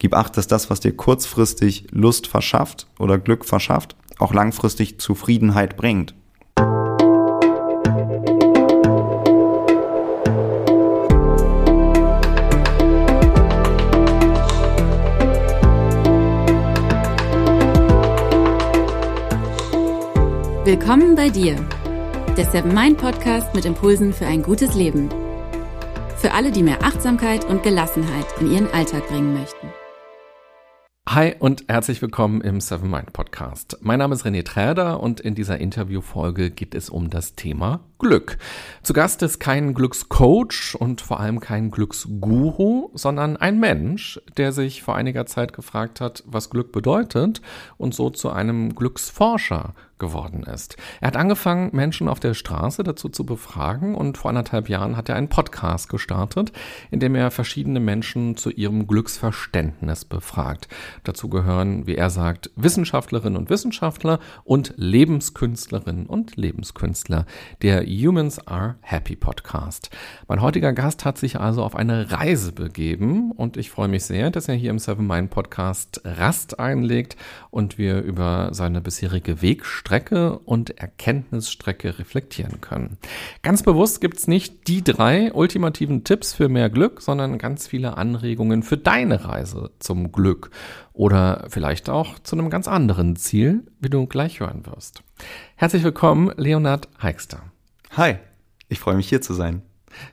Gib acht, dass das, was dir kurzfristig Lust verschafft oder Glück verschafft, auch langfristig Zufriedenheit bringt. Willkommen bei dir, der Seven Mind Podcast mit Impulsen für ein gutes Leben. Für alle, die mehr Achtsamkeit und Gelassenheit in ihren Alltag bringen möchten. Hi und herzlich willkommen im Seven Mind Podcast. Mein Name ist René Träder und in dieser Interviewfolge geht es um das Thema Glück. Zu Gast ist kein Glückscoach und vor allem kein Glücksguru, sondern ein Mensch, der sich vor einiger Zeit gefragt hat, was Glück bedeutet und so zu einem Glücksforscher geworden ist. Er hat angefangen, Menschen auf der Straße dazu zu befragen und vor anderthalb Jahren hat er einen Podcast gestartet, in dem er verschiedene Menschen zu ihrem Glücksverständnis befragt. Dazu gehören, wie er sagt, Wissenschaftlerinnen und Wissenschaftler und Lebenskünstlerinnen und Lebenskünstler. Der Humans Are Happy Podcast. Mein heutiger Gast hat sich also auf eine Reise begeben und ich freue mich sehr, dass er hier im Seven Mind Podcast Rast einlegt und wir über seine bisherige Wegstrecke Strecke und Erkenntnisstrecke reflektieren können. Ganz bewusst gibt es nicht die drei ultimativen Tipps für mehr Glück, sondern ganz viele Anregungen für deine Reise zum Glück oder vielleicht auch zu einem ganz anderen Ziel, wie du gleich hören wirst. Herzlich willkommen, Leonard Heikster. Hi, ich freue mich hier zu sein.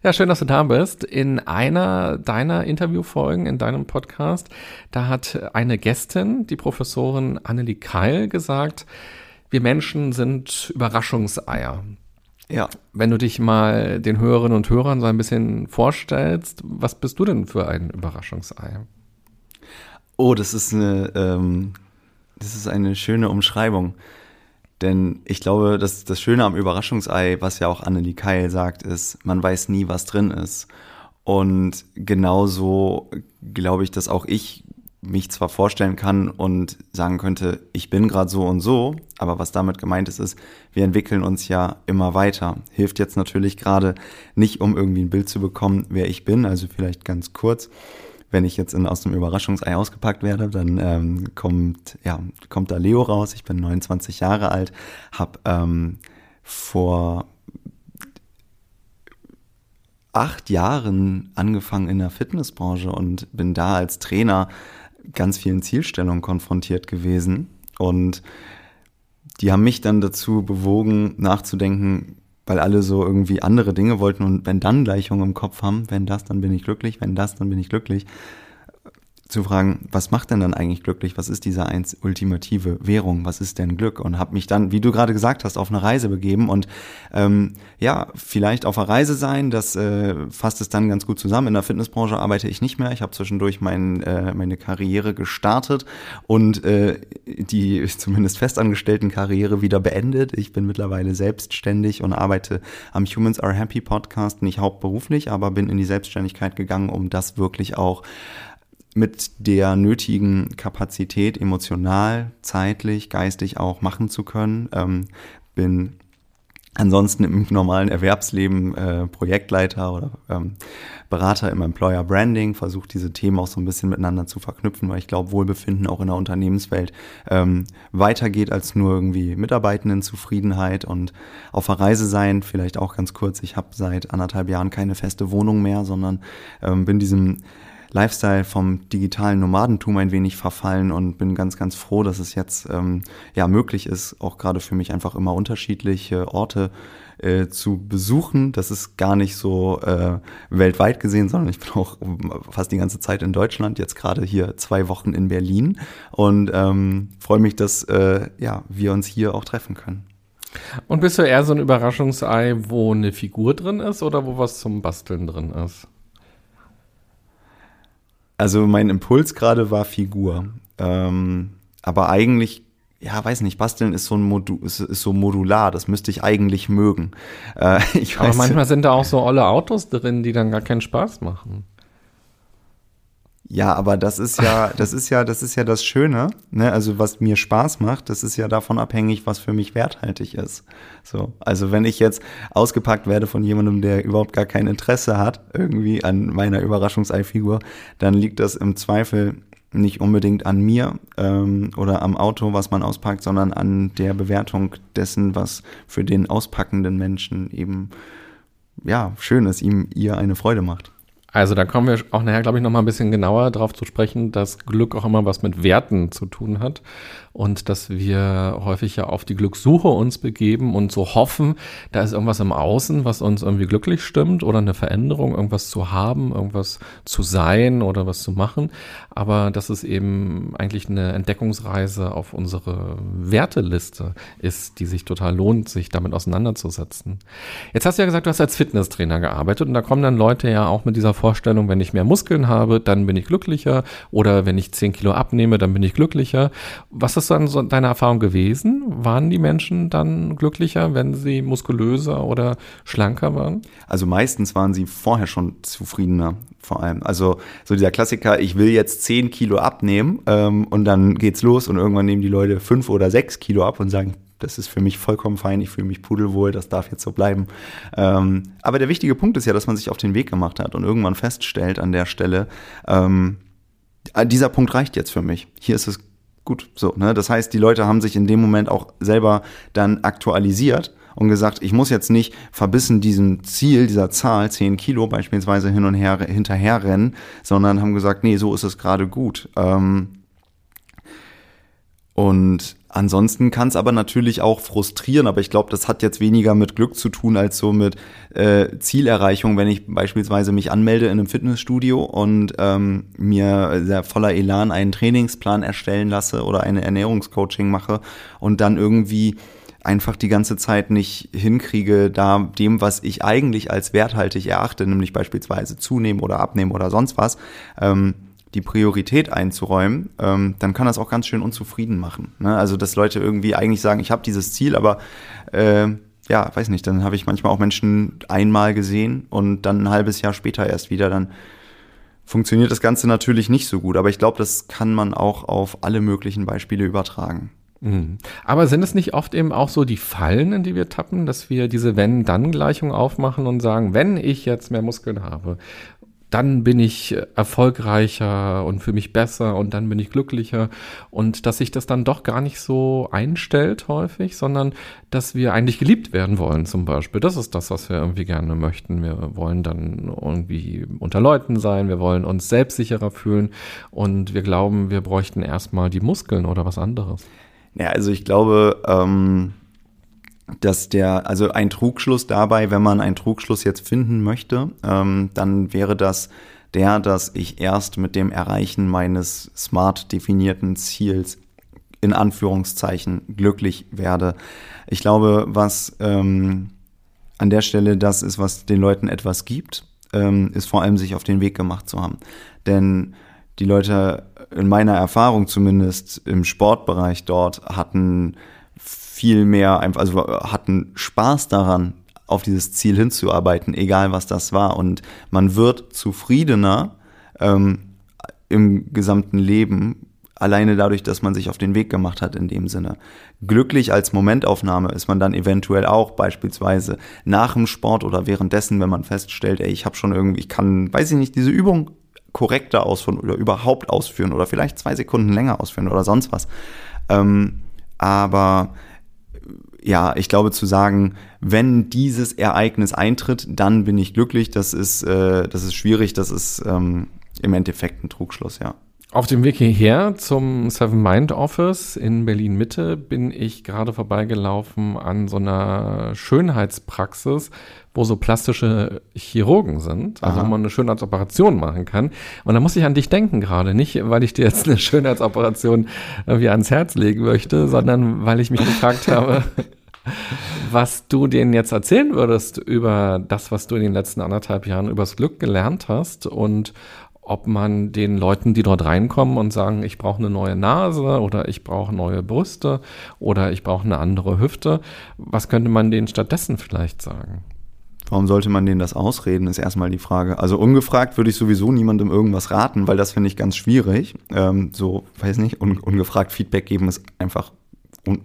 Ja, schön, dass du da bist. In einer deiner Interviewfolgen, in deinem Podcast, da hat eine Gästin, die Professorin Annelie Keil, gesagt, wir Menschen sind Überraschungseier. Ja. Wenn du dich mal den Hörerinnen und Hörern so ein bisschen vorstellst, was bist du denn für ein Überraschungsei? Oh, das ist eine, ähm, das ist eine schöne Umschreibung. Denn ich glaube, dass das Schöne am Überraschungsei, was ja auch Annelie Keil sagt, ist, man weiß nie, was drin ist. Und genauso glaube ich, dass auch ich mich zwar vorstellen kann und sagen könnte, ich bin gerade so und so, aber was damit gemeint ist, ist, wir entwickeln uns ja immer weiter. Hilft jetzt natürlich gerade nicht, um irgendwie ein Bild zu bekommen, wer ich bin, also vielleicht ganz kurz. Wenn ich jetzt in, aus dem Überraschungsei ausgepackt werde, dann ähm, kommt, ja, kommt da Leo raus. Ich bin 29 Jahre alt, habe ähm, vor acht Jahren angefangen in der Fitnessbranche und bin da als Trainer ganz vielen Zielstellungen konfrontiert gewesen. Und die haben mich dann dazu bewogen, nachzudenken, weil alle so irgendwie andere Dinge wollten und wenn dann Gleichungen im Kopf haben, wenn das, dann bin ich glücklich, wenn das, dann bin ich glücklich zu fragen, was macht denn dann eigentlich glücklich? Was ist diese eins ultimative Währung? Was ist denn Glück? Und habe mich dann, wie du gerade gesagt hast, auf eine Reise begeben und ähm, ja, vielleicht auf einer Reise sein, das äh, fasst es dann ganz gut zusammen. In der Fitnessbranche arbeite ich nicht mehr. Ich habe zwischendurch mein, äh, meine Karriere gestartet und äh, die zumindest festangestellten Karriere wieder beendet. Ich bin mittlerweile selbstständig und arbeite am Humans Are Happy Podcast, nicht hauptberuflich, aber bin in die Selbstständigkeit gegangen, um das wirklich auch mit der nötigen Kapazität emotional, zeitlich, geistig auch machen zu können. Ähm, bin ansonsten im normalen Erwerbsleben äh, Projektleiter oder ähm, Berater im Employer Branding, versuche diese Themen auch so ein bisschen miteinander zu verknüpfen, weil ich glaube, Wohlbefinden auch in der Unternehmenswelt ähm, weitergeht als nur irgendwie Mitarbeitendenzufriedenheit und auf der Reise sein, vielleicht auch ganz kurz, ich habe seit anderthalb Jahren keine feste Wohnung mehr, sondern ähm, bin diesem Lifestyle vom digitalen Nomadentum ein wenig verfallen und bin ganz, ganz froh, dass es jetzt ähm, ja möglich ist, auch gerade für mich einfach immer unterschiedliche Orte äh, zu besuchen. Das ist gar nicht so äh, weltweit gesehen, sondern ich bin auch fast die ganze Zeit in Deutschland, jetzt gerade hier zwei Wochen in Berlin und ähm, freue mich, dass äh, ja, wir uns hier auch treffen können. Und bist du eher so ein Überraschungsei, wo eine Figur drin ist oder wo was zum Basteln drin ist? Also mein Impuls gerade war Figur. Ähm, aber eigentlich, ja, weiß nicht, basteln ist so ein Modu ist, ist so modular, das müsste ich eigentlich mögen. Äh, ich aber manchmal sind da auch so olle Autos drin, die dann gar keinen Spaß machen. Ja, aber das ist ja, das ist ja, das ist ja das Schöne, ne? Also was mir Spaß macht, das ist ja davon abhängig, was für mich werthaltig ist. So, also wenn ich jetzt ausgepackt werde von jemandem, der überhaupt gar kein Interesse hat irgendwie an meiner Überraschungseifigur, dann liegt das im Zweifel nicht unbedingt an mir ähm, oder am Auto, was man auspackt, sondern an der Bewertung dessen, was für den auspackenden Menschen eben ja schön ist, ihm ihr eine Freude macht. Also da kommen wir auch nachher, glaube ich, noch mal ein bisschen genauer darauf zu sprechen, dass Glück auch immer was mit Werten zu tun hat und dass wir häufig ja auf die Glückssuche uns begeben und so hoffen, da ist irgendwas im Außen, was uns irgendwie glücklich stimmt oder eine Veränderung, irgendwas zu haben, irgendwas zu sein oder was zu machen. Aber dass es eben eigentlich eine Entdeckungsreise auf unsere Werteliste ist, die sich total lohnt, sich damit auseinanderzusetzen. Jetzt hast du ja gesagt, du hast als Fitnesstrainer gearbeitet und da kommen dann Leute ja auch mit dieser Vorstellung, wenn ich mehr Muskeln habe, dann bin ich glücklicher oder wenn ich 10 Kilo abnehme, dann bin ich glücklicher. Was ist dann so deine Erfahrung gewesen? Waren die Menschen dann glücklicher, wenn sie muskulöser oder schlanker waren? Also meistens waren sie vorher schon zufriedener, vor allem. Also so dieser Klassiker, ich will jetzt 10 Kilo abnehmen ähm, und dann geht's los und irgendwann nehmen die Leute 5 oder 6 Kilo ab und sagen, das ist für mich vollkommen fein, ich fühle mich pudelwohl, das darf jetzt so bleiben. Ähm, aber der wichtige Punkt ist ja, dass man sich auf den Weg gemacht hat und irgendwann feststellt an der Stelle, ähm, dieser Punkt reicht jetzt für mich. Hier ist es gut. So, ne? Das heißt, die Leute haben sich in dem Moment auch selber dann aktualisiert und gesagt, ich muss jetzt nicht verbissen diesem Ziel, dieser Zahl, 10 Kilo beispielsweise hin und her hinterherrennen, sondern haben gesagt, nee, so ist es gerade gut. Ähm, und Ansonsten kann es aber natürlich auch frustrieren, aber ich glaube, das hat jetzt weniger mit Glück zu tun als so mit äh, Zielerreichung, wenn ich beispielsweise mich anmelde in einem Fitnessstudio und ähm, mir sehr voller Elan einen Trainingsplan erstellen lasse oder eine Ernährungscoaching mache und dann irgendwie einfach die ganze Zeit nicht hinkriege, da dem, was ich eigentlich als werthaltig erachte, nämlich beispielsweise zunehmen oder abnehmen oder sonst was, ähm, die Priorität einzuräumen, ähm, dann kann das auch ganz schön unzufrieden machen. Ne? Also dass Leute irgendwie eigentlich sagen, ich habe dieses Ziel, aber äh, ja, weiß nicht, dann habe ich manchmal auch Menschen einmal gesehen und dann ein halbes Jahr später erst wieder, dann funktioniert das Ganze natürlich nicht so gut. Aber ich glaube, das kann man auch auf alle möglichen Beispiele übertragen. Mhm. Aber sind es nicht oft eben auch so die Fallen, in die wir tappen, dass wir diese Wenn-Dann-Gleichung aufmachen und sagen, wenn ich jetzt mehr Muskeln habe dann bin ich erfolgreicher und für mich besser und dann bin ich glücklicher und dass sich das dann doch gar nicht so einstellt häufig, sondern dass wir eigentlich geliebt werden wollen zum Beispiel. Das ist das, was wir irgendwie gerne möchten. Wir wollen dann irgendwie unter Leuten sein, wir wollen uns selbstsicherer fühlen und wir glauben, wir bräuchten erstmal die Muskeln oder was anderes. Ja, also ich glaube, ähm dass der, also ein Trugschluss dabei, wenn man einen Trugschluss jetzt finden möchte, ähm, dann wäre das der, dass ich erst mit dem Erreichen meines smart definierten Ziels in Anführungszeichen glücklich werde. Ich glaube, was ähm, an der Stelle das ist, was den Leuten etwas gibt, ähm, ist vor allem sich auf den Weg gemacht zu haben. Denn die Leute in meiner Erfahrung zumindest im Sportbereich dort hatten viel mehr, also hatten Spaß daran, auf dieses Ziel hinzuarbeiten, egal was das war. Und man wird zufriedener ähm, im gesamten Leben, alleine dadurch, dass man sich auf den Weg gemacht hat in dem Sinne. Glücklich als Momentaufnahme ist man dann eventuell auch beispielsweise nach dem Sport oder währenddessen, wenn man feststellt, ey, ich habe schon irgendwie, ich kann, weiß ich nicht, diese Übung korrekter ausführen oder überhaupt ausführen oder vielleicht zwei Sekunden länger ausführen oder sonst was. Ähm, aber ja, ich glaube zu sagen, wenn dieses Ereignis eintritt, dann bin ich glücklich. Das ist, äh, das ist schwierig. Das ist ähm, im Endeffekt ein Trugschluss, ja. Auf dem Weg hierher zum Seven Mind Office in Berlin Mitte bin ich gerade vorbeigelaufen an so einer Schönheitspraxis, wo so plastische Chirurgen sind, also Aha. wo man eine Schönheitsoperation machen kann. Und da muss ich an dich denken gerade, nicht weil ich dir jetzt eine Schönheitsoperation irgendwie ans Herz legen möchte, sondern weil ich mich gefragt habe, was du denen jetzt erzählen würdest über das, was du in den letzten anderthalb Jahren übers Glück gelernt hast und ob man den Leuten, die dort reinkommen und sagen, ich brauche eine neue Nase oder ich brauche neue Brüste oder ich brauche eine andere Hüfte, was könnte man denen stattdessen vielleicht sagen? Warum sollte man denen das ausreden, ist erstmal die Frage. Also ungefragt würde ich sowieso niemandem irgendwas raten, weil das finde ich ganz schwierig. Ähm, so, weiß nicht, un ungefragt Feedback geben ist einfach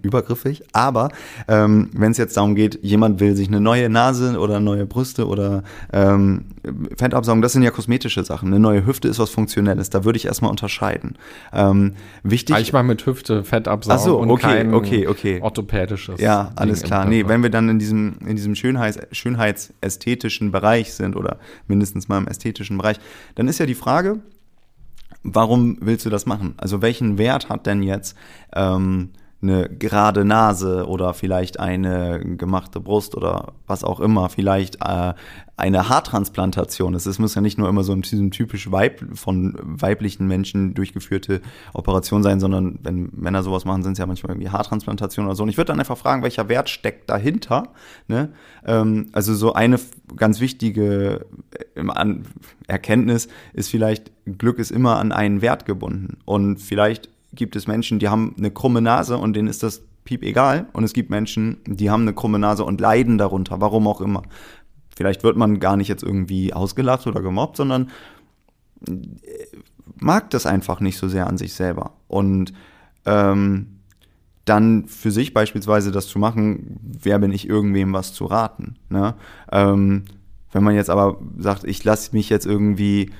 übergriffig. Aber ähm, wenn es jetzt darum geht, jemand will sich eine neue Nase oder neue Brüste oder ähm, Fettabsaugen, das sind ja kosmetische Sachen. Eine neue Hüfte ist was Funktionelles. Da würde ich erstmal unterscheiden. Ähm, wichtig. Ich meine mit Hüfte, Fettabsaugen Ach so, und okay, kein okay, okay. orthopädisches. Ja, alles klar. Nee, wenn wir dann in diesem, in diesem Schönheits, schönheitsästhetischen Bereich sind oder mindestens mal im ästhetischen Bereich, dann ist ja die Frage, warum willst du das machen? Also welchen Wert hat denn jetzt ähm, eine gerade Nase oder vielleicht eine gemachte Brust oder was auch immer, vielleicht äh, eine Haartransplantation. Es muss ja nicht nur immer so ein typisch Weib, von weiblichen Menschen durchgeführte Operation sein, sondern wenn Männer sowas machen, sind es ja manchmal irgendwie Haartransplantationen oder so. Und ich würde dann einfach fragen, welcher Wert steckt dahinter? Ne? Ähm, also so eine ganz wichtige äh, Erkenntnis ist vielleicht, Glück ist immer an einen Wert gebunden. Und vielleicht gibt es Menschen, die haben eine krumme Nase und denen ist das piep egal. Und es gibt Menschen, die haben eine krumme Nase und leiden darunter, warum auch immer. Vielleicht wird man gar nicht jetzt irgendwie ausgelacht oder gemobbt, sondern äh, mag das einfach nicht so sehr an sich selber. Und ähm, dann für sich beispielsweise das zu machen, wer bin ich, irgendwem was zu raten. Ne? Ähm, wenn man jetzt aber sagt, ich lasse mich jetzt irgendwie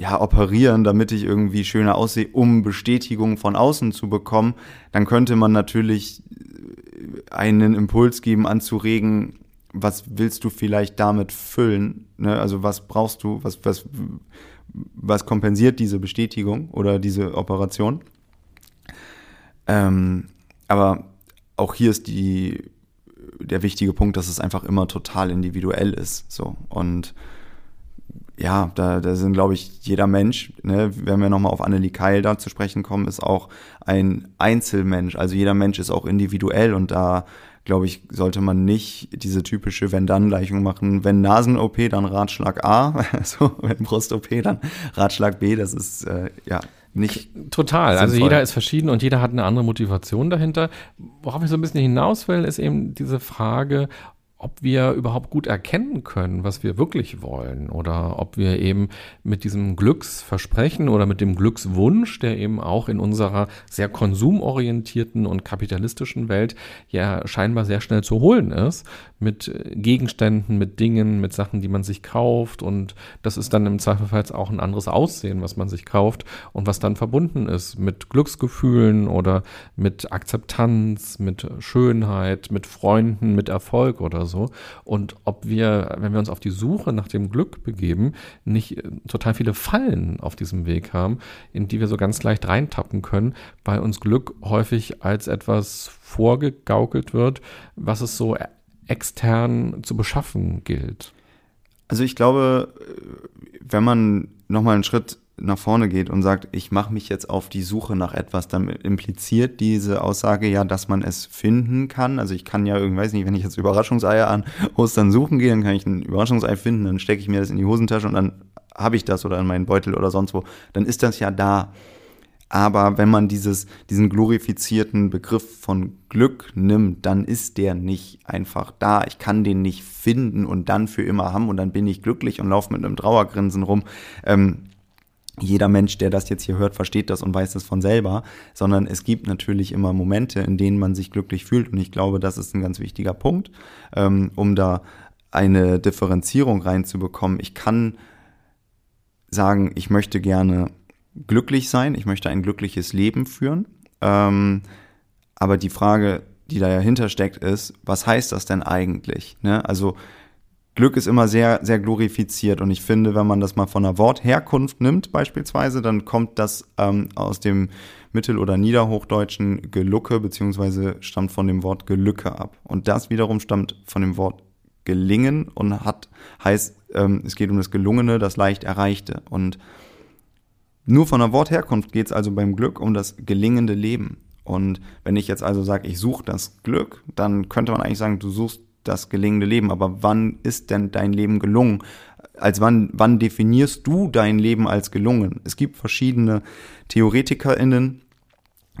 ja, operieren, damit ich irgendwie schöner aussehe, um Bestätigung von außen zu bekommen, dann könnte man natürlich einen Impuls geben, anzuregen, was willst du vielleicht damit füllen? Ne? Also was brauchst du, was, was, was kompensiert diese Bestätigung oder diese Operation? Ähm, aber auch hier ist die, der wichtige Punkt, dass es einfach immer total individuell ist. So. Und ja, da, da sind, glaube ich, jeder Mensch, ne, wenn wir nochmal auf Annelie Keil da zu sprechen kommen, ist auch ein Einzelmensch. Also jeder Mensch ist auch individuell und da, glaube ich, sollte man nicht diese typische Wenn-Dann-Gleichung machen. Wenn Nasen-OP, dann Ratschlag A, so, wenn Brust-OP, dann Ratschlag B. Das ist, äh, ja, nicht Total. Also sinnvoll. jeder ist verschieden und jeder hat eine andere Motivation dahinter. Worauf ich so ein bisschen hinaus will, ist eben diese Frage, ob wir überhaupt gut erkennen können, was wir wirklich wollen oder ob wir eben mit diesem Glücksversprechen oder mit dem Glückswunsch, der eben auch in unserer sehr konsumorientierten und kapitalistischen Welt ja scheinbar sehr schnell zu holen ist, mit äh, Gegenständen, mit Dingen, mit Sachen, die man sich kauft und das ist dann im Zweifelsfall auch ein anderes Aussehen, was man sich kauft und was dann verbunden ist mit Glücksgefühlen oder mit Akzeptanz, mit Schönheit, mit Freunden, mit Erfolg oder so. Und ob wir, wenn wir uns auf die Suche nach dem Glück begeben, nicht äh, total viele Fallen auf diesem Weg haben, in die wir so ganz leicht reintappen können, weil uns Glück häufig als etwas vorgegaukelt wird, was es so extern zu beschaffen gilt. Also ich glaube, wenn man nochmal einen Schritt nach vorne geht und sagt, ich mache mich jetzt auf die Suche nach etwas, dann impliziert diese Aussage ja, dass man es finden kann. Also ich kann ja irgendwie, weiß nicht, wenn ich jetzt Überraschungseier an Ostern suchen gehe, dann kann ich ein Überraschungsei finden, dann stecke ich mir das in die Hosentasche und dann habe ich das oder in meinen Beutel oder sonst wo. Dann ist das ja da. Aber wenn man dieses, diesen glorifizierten Begriff von Glück nimmt, dann ist der nicht einfach da. Ich kann den nicht finden und dann für immer haben und dann bin ich glücklich und laufe mit einem Trauergrinsen rum. Ähm, jeder Mensch, der das jetzt hier hört, versteht das und weiß das von selber, sondern es gibt natürlich immer Momente, in denen man sich glücklich fühlt und ich glaube, das ist ein ganz wichtiger Punkt, ähm, um da eine Differenzierung reinzubekommen. Ich kann sagen, ich möchte gerne glücklich sein, ich möchte ein glückliches Leben führen, ähm, aber die Frage, die dahinter steckt, ist, was heißt das denn eigentlich? Ne? Also Glück ist immer sehr, sehr glorifiziert und ich finde, wenn man das mal von der Wortherkunft nimmt beispielsweise, dann kommt das ähm, aus dem Mittel- oder Niederhochdeutschen Gelucke beziehungsweise stammt von dem Wort Gelücke ab und das wiederum stammt von dem Wort gelingen und hat heißt, ähm, es geht um das Gelungene, das leicht Erreichte und nur von der Wortherkunft geht es also beim Glück um das gelingende Leben. Und wenn ich jetzt also sage, ich suche das Glück, dann könnte man eigentlich sagen, du suchst das gelingende Leben. Aber wann ist denn dein Leben gelungen? Als wann, wann definierst du dein Leben als gelungen? Es gibt verschiedene TheoretikerInnen,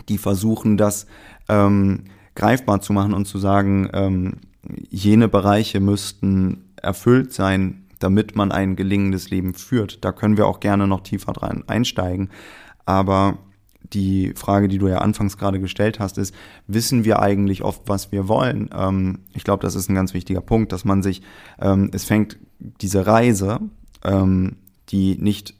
die versuchen, das ähm, greifbar zu machen und zu sagen, ähm, jene Bereiche müssten erfüllt sein, damit man ein gelingendes Leben führt. Da können wir auch gerne noch tiefer rein einsteigen. Aber die Frage, die du ja anfangs gerade gestellt hast, ist, wissen wir eigentlich oft, was wir wollen? Ähm, ich glaube, das ist ein ganz wichtiger Punkt, dass man sich, ähm, es fängt diese Reise, ähm, die nicht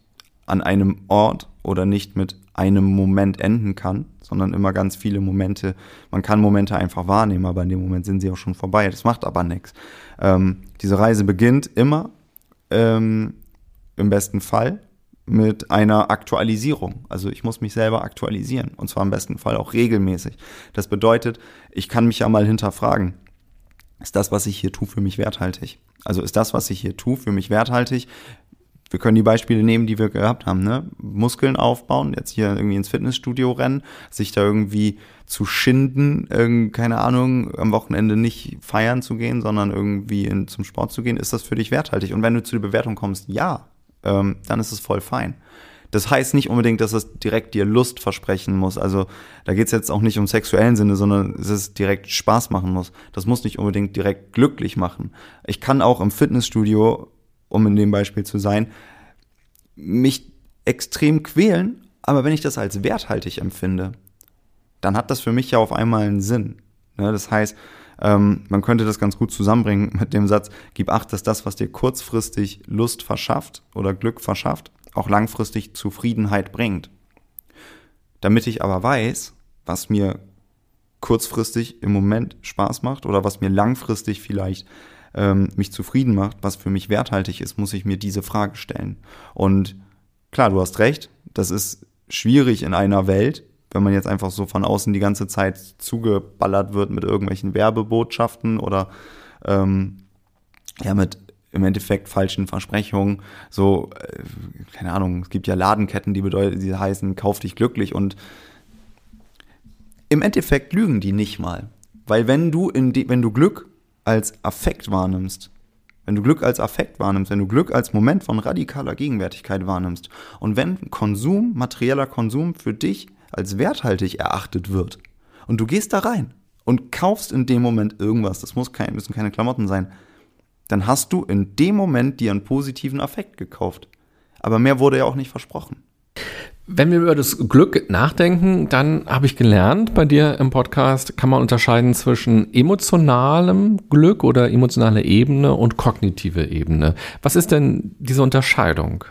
an einem Ort oder nicht mit einem Moment enden kann, sondern immer ganz viele Momente. Man kann Momente einfach wahrnehmen, aber in dem Moment sind sie auch schon vorbei. Das macht aber nichts. Ähm, diese Reise beginnt immer ähm, im besten Fall mit einer Aktualisierung. Also ich muss mich selber aktualisieren und zwar im besten Fall auch regelmäßig. Das bedeutet, ich kann mich ja mal hinterfragen, ist das, was ich hier tue, für mich werthaltig? Also ist das, was ich hier tue, für mich werthaltig? Wir können die Beispiele nehmen, die wir gehabt haben, ne? Muskeln aufbauen, jetzt hier irgendwie ins Fitnessstudio rennen, sich da irgendwie zu schinden, keine Ahnung, am Wochenende nicht feiern zu gehen, sondern irgendwie in, zum Sport zu gehen, ist das für dich werthaltig? Und wenn du zu der Bewertung kommst, ja, ähm, dann ist es voll fein. Das heißt nicht unbedingt, dass es direkt dir Lust versprechen muss. Also da geht es jetzt auch nicht um sexuellen Sinne, sondern dass es direkt Spaß machen muss. Das muss nicht unbedingt direkt glücklich machen. Ich kann auch im Fitnessstudio, um in dem Beispiel zu sein, mich extrem quälen, aber wenn ich das als werthaltig empfinde, dann hat das für mich ja auf einmal einen Sinn. Ne? Das heißt, ähm, man könnte das ganz gut zusammenbringen mit dem Satz, gib acht, dass das, was dir kurzfristig Lust verschafft oder Glück verschafft, auch langfristig Zufriedenheit bringt. Damit ich aber weiß, was mir kurzfristig im Moment Spaß macht oder was mir langfristig vielleicht ähm, mich zufrieden macht, was für mich werthaltig ist, muss ich mir diese Frage stellen. Und klar, du hast recht, das ist schwierig in einer Welt, wenn man jetzt einfach so von außen die ganze Zeit zugeballert wird mit irgendwelchen Werbebotschaften oder ähm, ja mit im Endeffekt falschen Versprechungen. So, äh, keine Ahnung, es gibt ja Ladenketten, die bedeuten, die heißen, kauf dich glücklich und im Endeffekt lügen die nicht mal. Weil wenn du in die, wenn du Glück als Affekt wahrnimmst, wenn du Glück als Affekt wahrnimmst, wenn du Glück als Moment von radikaler Gegenwärtigkeit wahrnimmst und wenn Konsum, materieller Konsum für dich als werthaltig erachtet wird und du gehst da rein und kaufst in dem Moment irgendwas, das muss kein, müssen keine Klamotten sein, dann hast du in dem Moment dir einen positiven Affekt gekauft. Aber mehr wurde ja auch nicht versprochen. Wenn wir über das Glück nachdenken, dann habe ich gelernt, bei dir im Podcast kann man unterscheiden zwischen emotionalem Glück oder emotionale Ebene und kognitive Ebene. Was ist denn diese Unterscheidung?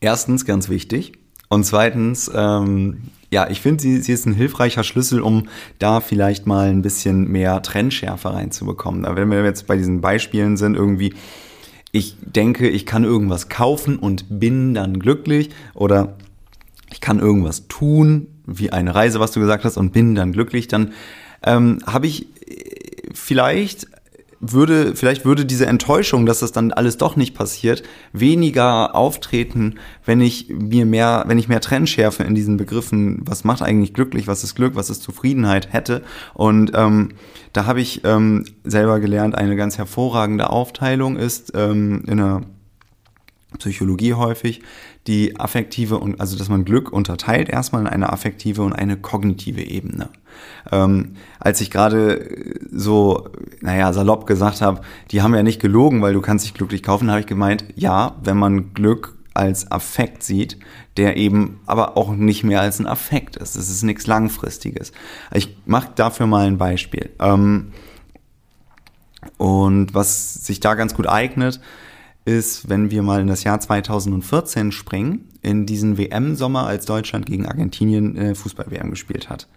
Erstens ganz wichtig, und zweitens, ähm, ja, ich finde, sie, sie ist ein hilfreicher Schlüssel, um da vielleicht mal ein bisschen mehr Trennschärfe reinzubekommen. Wenn wir jetzt bei diesen Beispielen sind, irgendwie, ich denke, ich kann irgendwas kaufen und bin dann glücklich oder ich kann irgendwas tun, wie eine Reise, was du gesagt hast, und bin dann glücklich, dann ähm, habe ich vielleicht würde, vielleicht würde diese Enttäuschung, dass das dann alles doch nicht passiert, weniger auftreten, wenn ich mir mehr, wenn ich mehr Trennschärfe in diesen Begriffen, was macht eigentlich glücklich, was ist Glück, was ist Zufriedenheit? Hätte. Und ähm, da habe ich ähm, selber gelernt, eine ganz hervorragende Aufteilung ist ähm, in der Psychologie häufig, die affektive und also dass man Glück unterteilt erstmal in eine affektive und eine kognitive Ebene. Ähm, als ich gerade so, naja, salopp gesagt habe, die haben ja nicht gelogen, weil du kannst dich glücklich kaufen, habe ich gemeint, ja, wenn man Glück als Affekt sieht, der eben aber auch nicht mehr als ein Affekt ist. Es ist nichts Langfristiges. Ich mache dafür mal ein Beispiel. Ähm, und was sich da ganz gut eignet, ist, wenn wir mal in das Jahr 2014 springen, in diesen WM-Sommer, als Deutschland gegen Argentinien äh, Fußball-WM gespielt hat.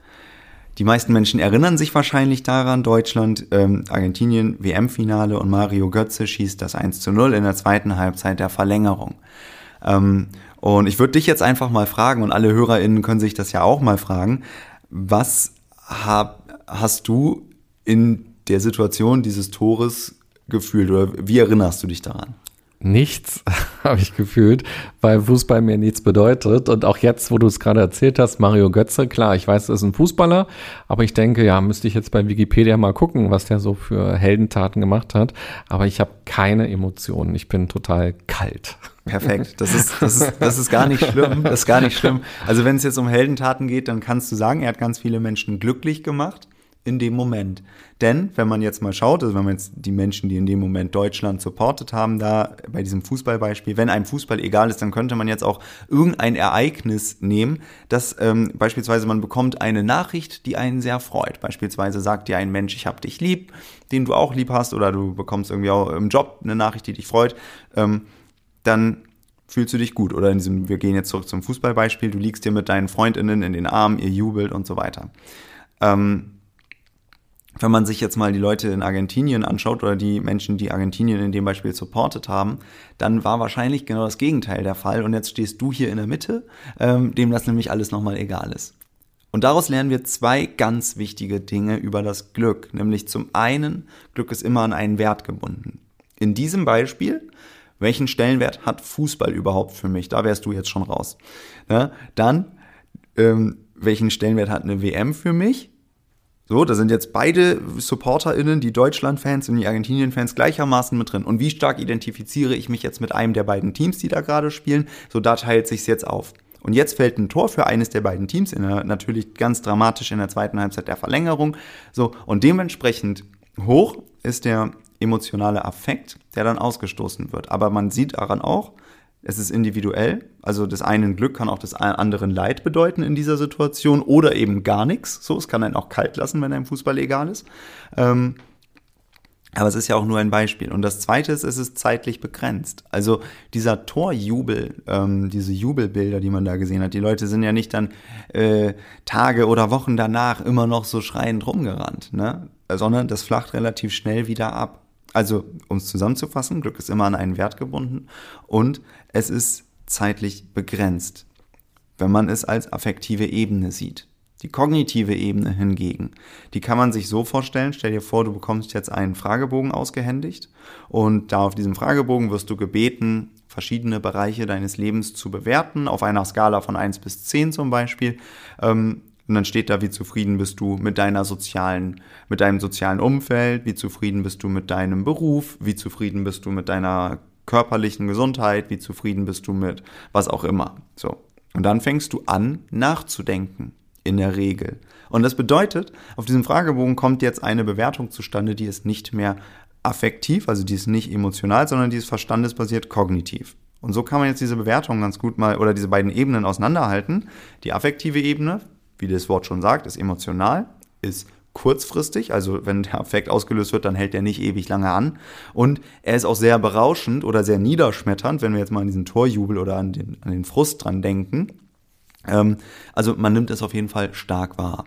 Die meisten Menschen erinnern sich wahrscheinlich daran, Deutschland, ähm, Argentinien, WM-Finale und Mario Götze schießt das 1 zu 0 in der zweiten Halbzeit der Verlängerung. Ähm, und ich würde dich jetzt einfach mal fragen, und alle HörerInnen können sich das ja auch mal fragen, was hab, hast du in der Situation dieses Tores gefühlt oder wie erinnerst du dich daran? Nichts, habe ich gefühlt, weil Fußball mir nichts bedeutet. Und auch jetzt, wo du es gerade erzählt hast, Mario Götze, klar, ich weiß, er ist ein Fußballer, aber ich denke, ja, müsste ich jetzt bei Wikipedia mal gucken, was der so für Heldentaten gemacht hat. Aber ich habe keine Emotionen. Ich bin total kalt. Perfekt. Das ist, das ist, das ist gar nicht schlimm. Das ist gar nicht schlimm. Also wenn es jetzt um Heldentaten geht, dann kannst du sagen, er hat ganz viele Menschen glücklich gemacht in dem Moment. Denn wenn man jetzt mal schaut, also wenn man jetzt die Menschen, die in dem Moment Deutschland supportet haben, da bei diesem Fußballbeispiel, wenn einem Fußball egal ist, dann könnte man jetzt auch irgendein Ereignis nehmen, dass ähm, beispielsweise man bekommt eine Nachricht, die einen sehr freut. Beispielsweise sagt dir ein Mensch, ich hab dich lieb, den du auch lieb hast, oder du bekommst irgendwie auch im Job eine Nachricht, die dich freut. Ähm, dann fühlst du dich gut. Oder in diesem, wir gehen jetzt zurück zum Fußballbeispiel, du liegst dir mit deinen FreundInnen in den Armen, ihr jubelt und so weiter. Ähm, wenn man sich jetzt mal die Leute in Argentinien anschaut oder die Menschen, die Argentinien in dem Beispiel supportet haben, dann war wahrscheinlich genau das Gegenteil der Fall. Und jetzt stehst du hier in der Mitte, ähm, dem das nämlich alles nochmal egal ist. Und daraus lernen wir zwei ganz wichtige Dinge über das Glück. Nämlich zum einen, Glück ist immer an einen Wert gebunden. In diesem Beispiel, welchen Stellenwert hat Fußball überhaupt für mich? Da wärst du jetzt schon raus. Ja, dann, ähm, welchen Stellenwert hat eine WM für mich? So, da sind jetzt beide SupporterInnen, die Deutschland-Fans und die Argentinien-Fans gleichermaßen mit drin. Und wie stark identifiziere ich mich jetzt mit einem der beiden Teams, die da gerade spielen? So, da teilt sich's jetzt auf. Und jetzt fällt ein Tor für eines der beiden Teams, in der, natürlich ganz dramatisch in der zweiten Halbzeit der Verlängerung. So, und dementsprechend hoch ist der emotionale Affekt, der dann ausgestoßen wird. Aber man sieht daran auch, es ist individuell. Also das einen Glück kann auch des anderen Leid bedeuten in dieser Situation oder eben gar nichts. So, es kann einen auch kalt lassen, wenn einem Fußball egal ist. Ähm, aber es ist ja auch nur ein Beispiel. Und das Zweite ist, es ist zeitlich begrenzt. Also dieser Torjubel, ähm, diese Jubelbilder, die man da gesehen hat, die Leute sind ja nicht dann äh, Tage oder Wochen danach immer noch so schreiend rumgerannt, ne? sondern das flacht relativ schnell wieder ab. Also, um es zusammenzufassen, Glück ist immer an einen Wert gebunden und es ist zeitlich begrenzt, wenn man es als affektive Ebene sieht. Die kognitive Ebene hingegen, die kann man sich so vorstellen, stell dir vor, du bekommst jetzt einen Fragebogen ausgehändigt und da auf diesem Fragebogen wirst du gebeten, verschiedene Bereiche deines Lebens zu bewerten, auf einer Skala von 1 bis 10 zum Beispiel. Ähm, und dann steht da, wie zufrieden bist du mit deiner sozialen, mit deinem sozialen Umfeld, wie zufrieden bist du mit deinem Beruf, wie zufrieden bist du mit deiner körperlichen Gesundheit, wie zufrieden bist du mit was auch immer. So. Und dann fängst du an, nachzudenken. In der Regel. Und das bedeutet, auf diesem Fragebogen kommt jetzt eine Bewertung zustande, die ist nicht mehr affektiv, also die ist nicht emotional, sondern die ist verstandesbasiert kognitiv. Und so kann man jetzt diese Bewertung ganz gut mal oder diese beiden Ebenen auseinanderhalten. Die affektive Ebene wie das Wort schon sagt, ist emotional, ist kurzfristig, also wenn der Affekt ausgelöst wird, dann hält er nicht ewig lange an. Und er ist auch sehr berauschend oder sehr niederschmetternd, wenn wir jetzt mal an diesen Torjubel oder an den, an den Frust dran denken. Ähm, also man nimmt es auf jeden Fall stark wahr.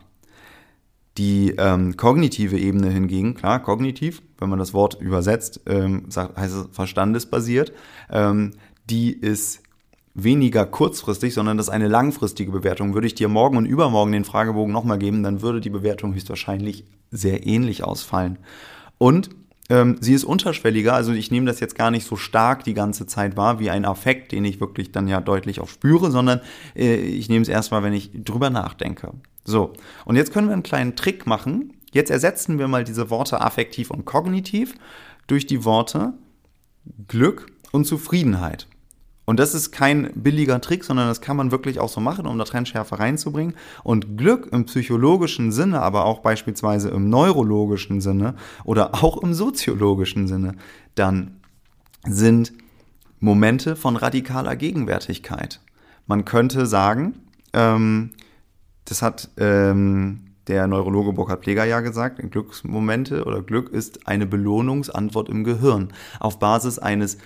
Die ähm, kognitive Ebene hingegen, klar, kognitiv, wenn man das Wort übersetzt, ähm, heißt es verstandesbasiert, ähm, die ist weniger kurzfristig, sondern das ist eine langfristige Bewertung. Würde ich dir morgen und übermorgen den Fragebogen nochmal geben, dann würde die Bewertung höchstwahrscheinlich sehr ähnlich ausfallen. Und ähm, sie ist unterschwelliger, also ich nehme das jetzt gar nicht so stark die ganze Zeit wahr, wie ein Affekt, den ich wirklich dann ja deutlich auch spüre, sondern äh, ich nehme es erstmal, wenn ich drüber nachdenke. So, und jetzt können wir einen kleinen Trick machen. Jetzt ersetzen wir mal diese Worte affektiv und kognitiv durch die Worte Glück und Zufriedenheit. Und das ist kein billiger Trick, sondern das kann man wirklich auch so machen, um da Trendschärfe reinzubringen. Und Glück im psychologischen Sinne, aber auch beispielsweise im neurologischen Sinne oder auch im soziologischen Sinne, dann sind Momente von radikaler Gegenwärtigkeit. Man könnte sagen, ähm, das hat ähm, der Neurologe Burkhard Pleger ja gesagt, Glücksmomente oder Glück ist eine Belohnungsantwort im Gehirn auf Basis eines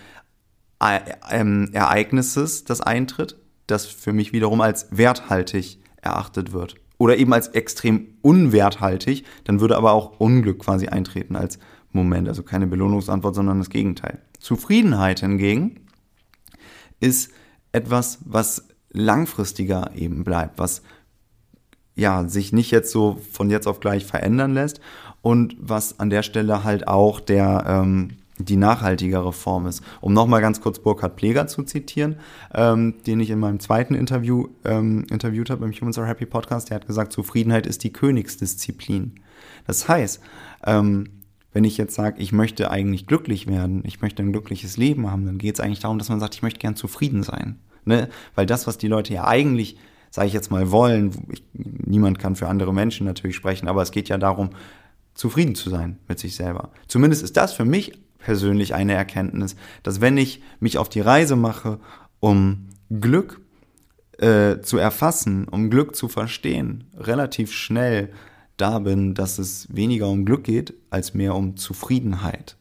Ereignisses, das eintritt, das für mich wiederum als werthaltig erachtet wird. Oder eben als extrem unwerthaltig, dann würde aber auch Unglück quasi eintreten als Moment. Also keine Belohnungsantwort, sondern das Gegenteil. Zufriedenheit hingegen ist etwas, was langfristiger eben bleibt, was ja sich nicht jetzt so von jetzt auf gleich verändern lässt und was an der Stelle halt auch der ähm, die nachhaltigere Form ist. Um nochmal ganz kurz Burkhard Pleger zu zitieren, ähm, den ich in meinem zweiten Interview ähm, interviewt habe im Humans Are Happy Podcast, der hat gesagt, Zufriedenheit ist die Königsdisziplin. Das heißt, ähm, wenn ich jetzt sage, ich möchte eigentlich glücklich werden, ich möchte ein glückliches Leben haben, dann geht es eigentlich darum, dass man sagt, ich möchte gern zufrieden sein. Ne? Weil das, was die Leute ja eigentlich sage ich jetzt mal, wollen. Ich, niemand kann für andere Menschen natürlich sprechen, aber es geht ja darum, zufrieden zu sein mit sich selber. Zumindest ist das für mich persönlich eine Erkenntnis, dass wenn ich mich auf die Reise mache, um Glück äh, zu erfassen, um Glück zu verstehen, relativ schnell da bin, dass es weniger um Glück geht, als mehr um Zufriedenheit.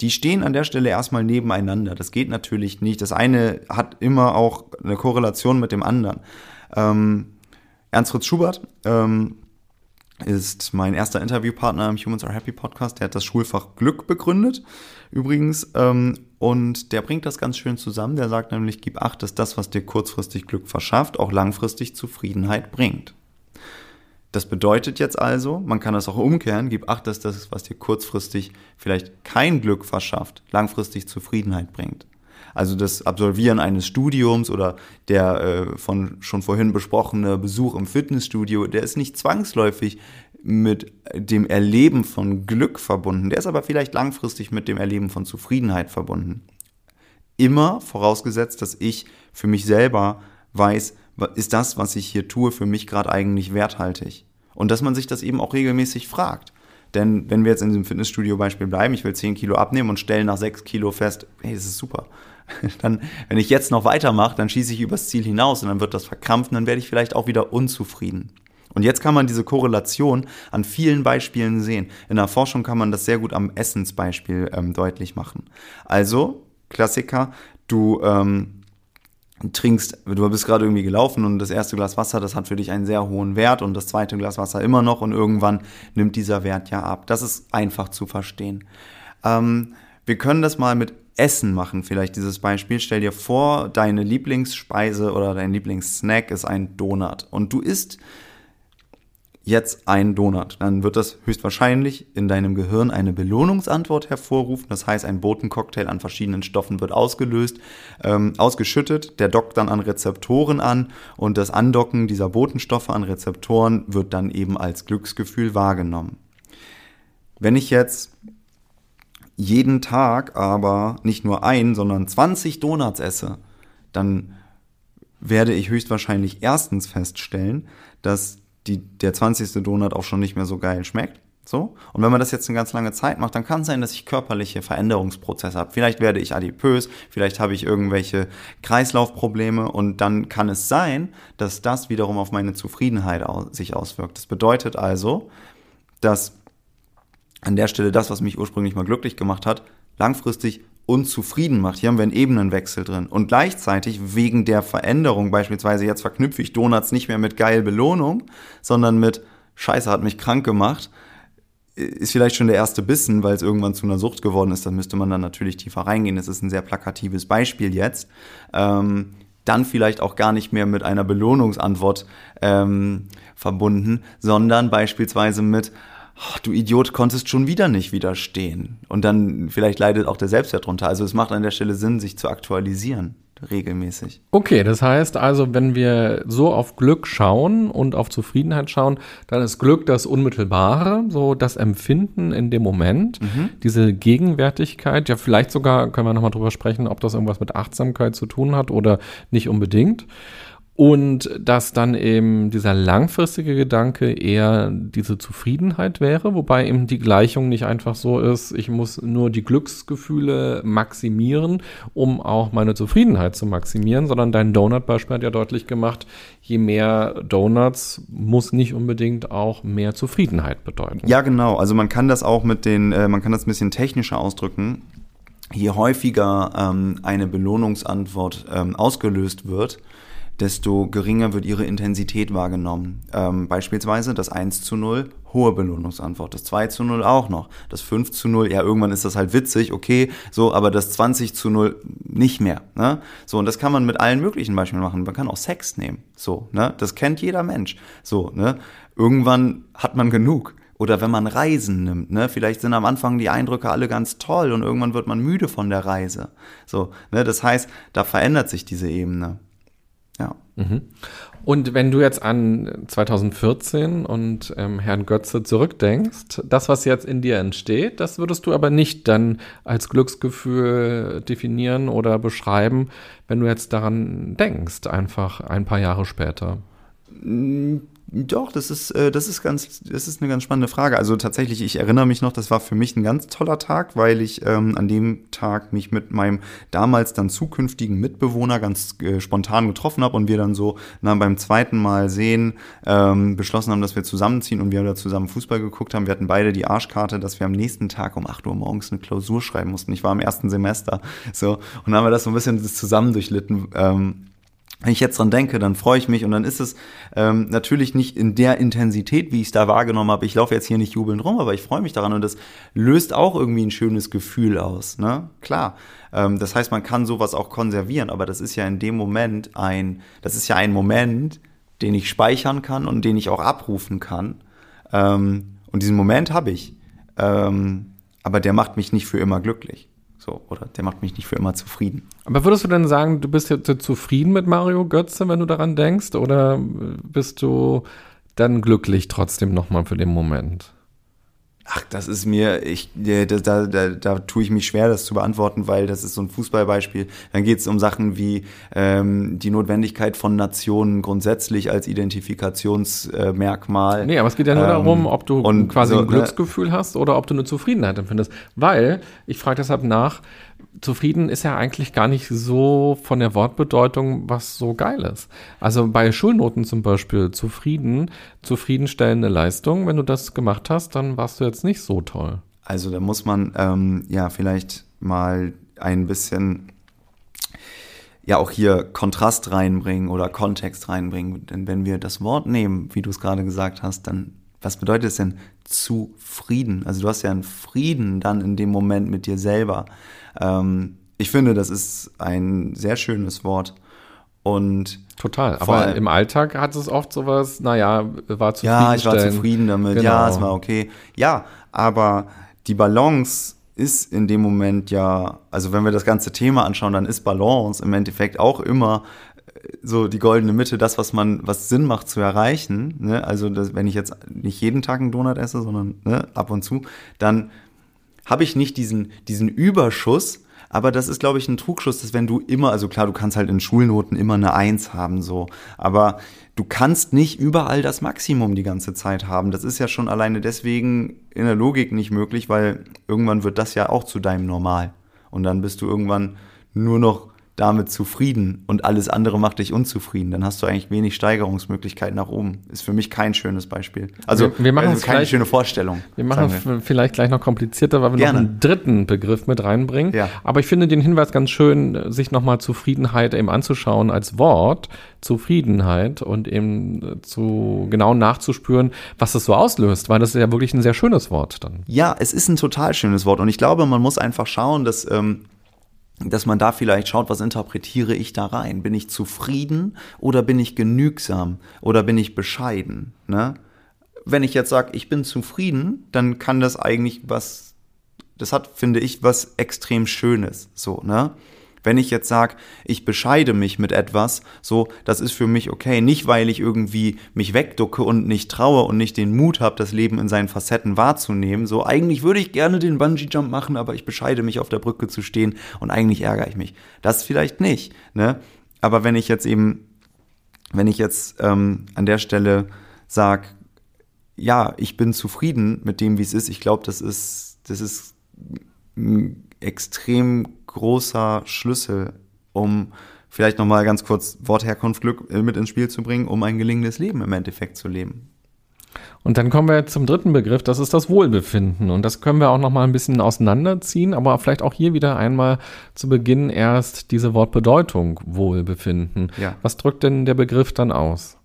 Die stehen an der Stelle erstmal nebeneinander. Das geht natürlich nicht. Das eine hat immer auch eine Korrelation mit dem anderen. Ähm, Ernst Fritz Schubert ähm, ist mein erster Interviewpartner im Humans Are Happy Podcast. Der hat das Schulfach Glück begründet, übrigens. Ähm, und der bringt das ganz schön zusammen. Der sagt nämlich, gib acht, dass das, was dir kurzfristig Glück verschafft, auch langfristig Zufriedenheit bringt. Das bedeutet jetzt also, man kann das auch umkehren, gib acht, dass das, was dir kurzfristig vielleicht kein Glück verschafft, langfristig Zufriedenheit bringt. Also das Absolvieren eines Studiums oder der äh, von schon vorhin besprochene Besuch im Fitnessstudio, der ist nicht zwangsläufig mit dem Erleben von Glück verbunden. Der ist aber vielleicht langfristig mit dem Erleben von Zufriedenheit verbunden. Immer vorausgesetzt, dass ich für mich selber weiß, ist das, was ich hier tue, für mich gerade eigentlich werthaltig? Und dass man sich das eben auch regelmäßig fragt. Denn wenn wir jetzt in diesem Fitnessstudio-Beispiel bleiben, ich will 10 Kilo abnehmen und stellen nach 6 Kilo fest, hey, das ist super. Dann, wenn ich jetzt noch weitermache, dann schieße ich übers Ziel hinaus und dann wird das verkrampfen, dann werde ich vielleicht auch wieder unzufrieden. Und jetzt kann man diese Korrelation an vielen Beispielen sehen. In der Forschung kann man das sehr gut am Essensbeispiel ähm, deutlich machen. Also, Klassiker, du ähm, trinkst, du bist gerade irgendwie gelaufen und das erste Glas Wasser, das hat für dich einen sehr hohen Wert und das zweite Glas Wasser immer noch und irgendwann nimmt dieser Wert ja ab. Das ist einfach zu verstehen. Ähm, wir können das mal mit Essen machen, vielleicht dieses Beispiel. Stell dir vor, deine Lieblingsspeise oder dein Lieblingssnack ist ein Donut und du isst jetzt ein Donut. Dann wird das höchstwahrscheinlich in deinem Gehirn eine Belohnungsantwort hervorrufen. Das heißt, ein Botencocktail an verschiedenen Stoffen wird ausgelöst, ähm, ausgeschüttet. Der dockt dann an Rezeptoren an und das Andocken dieser Botenstoffe an Rezeptoren wird dann eben als Glücksgefühl wahrgenommen. Wenn ich jetzt jeden Tag aber nicht nur ein, sondern 20 Donuts esse, dann werde ich höchstwahrscheinlich erstens feststellen, dass die, der 20. Donut auch schon nicht mehr so geil schmeckt. So. Und wenn man das jetzt eine ganz lange Zeit macht, dann kann es sein, dass ich körperliche Veränderungsprozesse habe. Vielleicht werde ich adipös, vielleicht habe ich irgendwelche Kreislaufprobleme und dann kann es sein, dass das wiederum auf meine Zufriedenheit sich auswirkt. Das bedeutet also, dass an der Stelle das, was mich ursprünglich mal glücklich gemacht hat, langfristig unzufrieden macht. Hier haben wir einen Ebenenwechsel drin. Und gleichzeitig wegen der Veränderung, beispielsweise jetzt verknüpfe ich Donuts nicht mehr mit geil Belohnung, sondern mit Scheiße hat mich krank gemacht, ist vielleicht schon der erste Bissen, weil es irgendwann zu einer Sucht geworden ist. Da müsste man dann natürlich tiefer reingehen. Das ist ein sehr plakatives Beispiel jetzt. Ähm, dann vielleicht auch gar nicht mehr mit einer Belohnungsantwort ähm, verbunden, sondern beispielsweise mit, oh, du Idiot, konntest schon wieder nicht widerstehen. Und dann vielleicht leidet auch der Selbstwert drunter. Also es macht an der Stelle Sinn, sich zu aktualisieren regelmäßig. Okay, das heißt also, wenn wir so auf Glück schauen und auf Zufriedenheit schauen, dann ist Glück das Unmittelbare, so das Empfinden in dem Moment, mhm. diese Gegenwärtigkeit. Ja, vielleicht sogar können wir nochmal drüber sprechen, ob das irgendwas mit Achtsamkeit zu tun hat oder nicht unbedingt. Und dass dann eben dieser langfristige Gedanke eher diese Zufriedenheit wäre, wobei eben die Gleichung nicht einfach so ist, ich muss nur die Glücksgefühle maximieren, um auch meine Zufriedenheit zu maximieren, sondern dein Donut-Beispiel hat ja deutlich gemacht, je mehr Donuts muss nicht unbedingt auch mehr Zufriedenheit bedeuten. Ja, genau. Also man kann das auch mit den, äh, man kann das ein bisschen technischer ausdrücken. Je häufiger ähm, eine Belohnungsantwort ähm, ausgelöst wird, desto geringer wird ihre Intensität wahrgenommen. Ähm, beispielsweise das 1 zu 0, hohe Belohnungsantwort. Das 2 zu 0 auch noch. Das 5 zu 0, ja, irgendwann ist das halt witzig, okay, so, aber das 20 zu 0 nicht mehr. Ne? So, und das kann man mit allen möglichen Beispielen machen. Man kann auch Sex nehmen. So, ne? Das kennt jeder Mensch. So, ne? Irgendwann hat man genug. Oder wenn man Reisen nimmt, ne? Vielleicht sind am Anfang die Eindrücke alle ganz toll und irgendwann wird man müde von der Reise. So, ne? Das heißt, da verändert sich diese Ebene. Mhm. Und wenn du jetzt an 2014 und ähm, Herrn Götze zurückdenkst, das, was jetzt in dir entsteht, das würdest du aber nicht dann als Glücksgefühl definieren oder beschreiben, wenn du jetzt daran denkst, einfach ein paar Jahre später. Doch, das ist, äh, das ist ganz, das ist eine ganz spannende Frage. Also tatsächlich, ich erinnere mich noch, das war für mich ein ganz toller Tag, weil ich ähm, an dem Tag mich mit meinem damals dann zukünftigen Mitbewohner ganz äh, spontan getroffen habe und wir dann so na, beim zweiten Mal sehen ähm, beschlossen haben, dass wir zusammenziehen und wir da zusammen Fußball geguckt haben. Wir hatten beide die Arschkarte, dass wir am nächsten Tag um 8 Uhr morgens eine Klausur schreiben mussten. Ich war im ersten Semester so und dann haben wir das so ein bisschen zusammen durchlitten. Ähm, wenn ich jetzt dran denke, dann freue ich mich und dann ist es ähm, natürlich nicht in der Intensität, wie ich es da wahrgenommen habe. Ich laufe jetzt hier nicht jubelnd rum, aber ich freue mich daran und das löst auch irgendwie ein schönes Gefühl aus. Ne? Klar. Ähm, das heißt, man kann sowas auch konservieren, aber das ist ja in dem Moment ein, das ist ja ein Moment, den ich speichern kann und den ich auch abrufen kann. Ähm, und diesen Moment habe ich. Ähm, aber der macht mich nicht für immer glücklich. So, oder der macht mich nicht für immer zufrieden. Aber würdest du denn sagen, du bist jetzt zufrieden mit Mario Götze, wenn du daran denkst? Oder bist du dann glücklich trotzdem nochmal für den Moment? Ach, das ist mir, ich, da, da, da, da tue ich mich schwer, das zu beantworten, weil das ist so ein Fußballbeispiel. Dann geht es um Sachen wie ähm, die Notwendigkeit von Nationen grundsätzlich als Identifikationsmerkmal. Äh, nee, aber es geht ja nur ähm, darum, ob du quasi so, ein ne Glücksgefühl ne? hast oder ob du eine Zufriedenheit empfindest. Weil, ich frage deshalb nach, zufrieden ist ja eigentlich gar nicht so von der Wortbedeutung was so geil ist. Also bei Schulnoten zum Beispiel zufrieden, zufriedenstellende Leistung, wenn du das gemacht hast, dann warst du jetzt nicht so toll. Also da muss man ähm, ja vielleicht mal ein bisschen ja auch hier Kontrast reinbringen oder Kontext reinbringen. Denn wenn wir das Wort nehmen, wie du es gerade gesagt hast, dann was bedeutet es denn zufrieden? Also du hast ja einen Frieden dann in dem Moment mit dir selber. Ähm, ich finde, das ist ein sehr schönes Wort. Und Total, aber im Alltag hat es oft sowas, naja, war zufrieden. Ja, ich war zufrieden damit, genau. ja, es war okay. Ja, aber die Balance ist in dem Moment ja, also wenn wir das ganze Thema anschauen, dann ist Balance im Endeffekt auch immer so die goldene Mitte, das, was man, was Sinn macht zu erreichen. Ne? Also das, wenn ich jetzt nicht jeden Tag einen Donut esse, sondern ne, ab und zu, dann habe ich nicht diesen, diesen Überschuss, aber das ist, glaube ich, ein Trugschuss, dass wenn du immer, also klar, du kannst halt in Schulnoten immer eine Eins haben, so, aber du kannst nicht überall das Maximum die ganze Zeit haben. Das ist ja schon alleine deswegen in der Logik nicht möglich, weil irgendwann wird das ja auch zu deinem Normal. Und dann bist du irgendwann nur noch damit zufrieden und alles andere macht dich unzufrieden, dann hast du eigentlich wenig Steigerungsmöglichkeiten nach oben. Ist für mich kein schönes Beispiel. Also wir, wir machen also keine schöne Vorstellung. Wir machen es vielleicht gleich noch komplizierter, weil wir Gerne. noch einen dritten Begriff mit reinbringen. Ja. Aber ich finde den Hinweis ganz schön, sich nochmal Zufriedenheit eben anzuschauen als Wort, Zufriedenheit und eben zu genau nachzuspüren, was das so auslöst, weil das ist ja wirklich ein sehr schönes Wort dann. Ja, es ist ein total schönes Wort und ich glaube, man muss einfach schauen, dass ähm, dass man da vielleicht schaut, was interpretiere ich da rein? Bin ich zufrieden oder bin ich genügsam oder bin ich bescheiden? Ne? Wenn ich jetzt sage, ich bin zufrieden, dann kann das eigentlich was, das hat, finde ich, was extrem Schönes. So, ne? Wenn ich jetzt sage, ich bescheide mich mit etwas, so, das ist für mich okay. Nicht, weil ich irgendwie mich wegducke und nicht traue und nicht den Mut habe, das Leben in seinen Facetten wahrzunehmen. So, eigentlich würde ich gerne den Bungee-Jump machen, aber ich bescheide mich, auf der Brücke zu stehen und eigentlich ärgere ich mich. Das vielleicht nicht, ne? Aber wenn ich jetzt eben, wenn ich jetzt ähm, an der Stelle sage, ja, ich bin zufrieden mit dem, wie es ist, ich glaube, das ist, das ist extrem großer Schlüssel, um vielleicht nochmal ganz kurz Wortherkunft Glück äh, mit ins Spiel zu bringen, um ein gelingendes Leben im Endeffekt zu leben. Und dann kommen wir zum dritten Begriff, das ist das Wohlbefinden. Und das können wir auch nochmal ein bisschen auseinanderziehen, aber vielleicht auch hier wieder einmal zu Beginn erst diese Wortbedeutung Wohlbefinden. Ja. Was drückt denn der Begriff dann aus?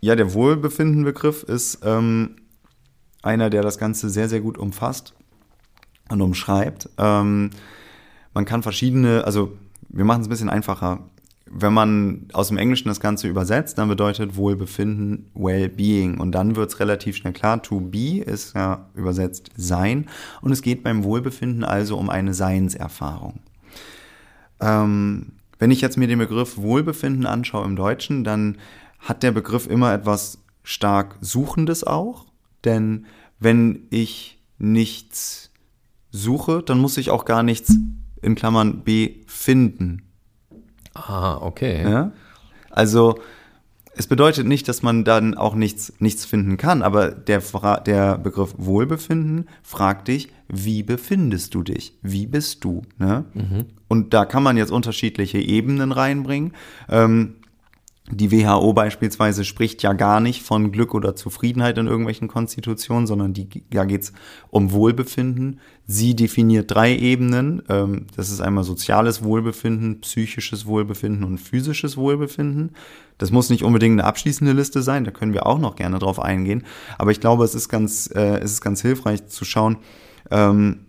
Ja, der Wohlbefinden-Begriff ist ähm, einer, der das Ganze sehr, sehr gut umfasst und umschreibt. Ähm, man kann verschiedene, also wir machen es ein bisschen einfacher. Wenn man aus dem Englischen das Ganze übersetzt, dann bedeutet Wohlbefinden Well-Being. Und dann wird es relativ schnell klar, to be ist ja übersetzt sein. Und es geht beim Wohlbefinden also um eine Seinserfahrung. Ähm, wenn ich jetzt mir den Begriff Wohlbefinden anschaue im Deutschen, dann hat der Begriff immer etwas stark Suchendes auch. Denn wenn ich nichts suche, dann muss ich auch gar nichts in Klammern befinden. Ah, okay. Ja? Also es bedeutet nicht, dass man dann auch nichts, nichts finden kann, aber der, der Begriff Wohlbefinden fragt dich, wie befindest du dich? Wie bist du? Ne? Mhm. Und da kann man jetzt unterschiedliche Ebenen reinbringen. Ähm, die WHO beispielsweise spricht ja gar nicht von Glück oder Zufriedenheit in irgendwelchen Konstitutionen, sondern die, da geht's um Wohlbefinden. Sie definiert drei Ebenen. Ähm, das ist einmal soziales Wohlbefinden, psychisches Wohlbefinden und physisches Wohlbefinden. Das muss nicht unbedingt eine abschließende Liste sein, da können wir auch noch gerne drauf eingehen. Aber ich glaube, es ist ganz, äh, es ist ganz hilfreich zu schauen, ähm,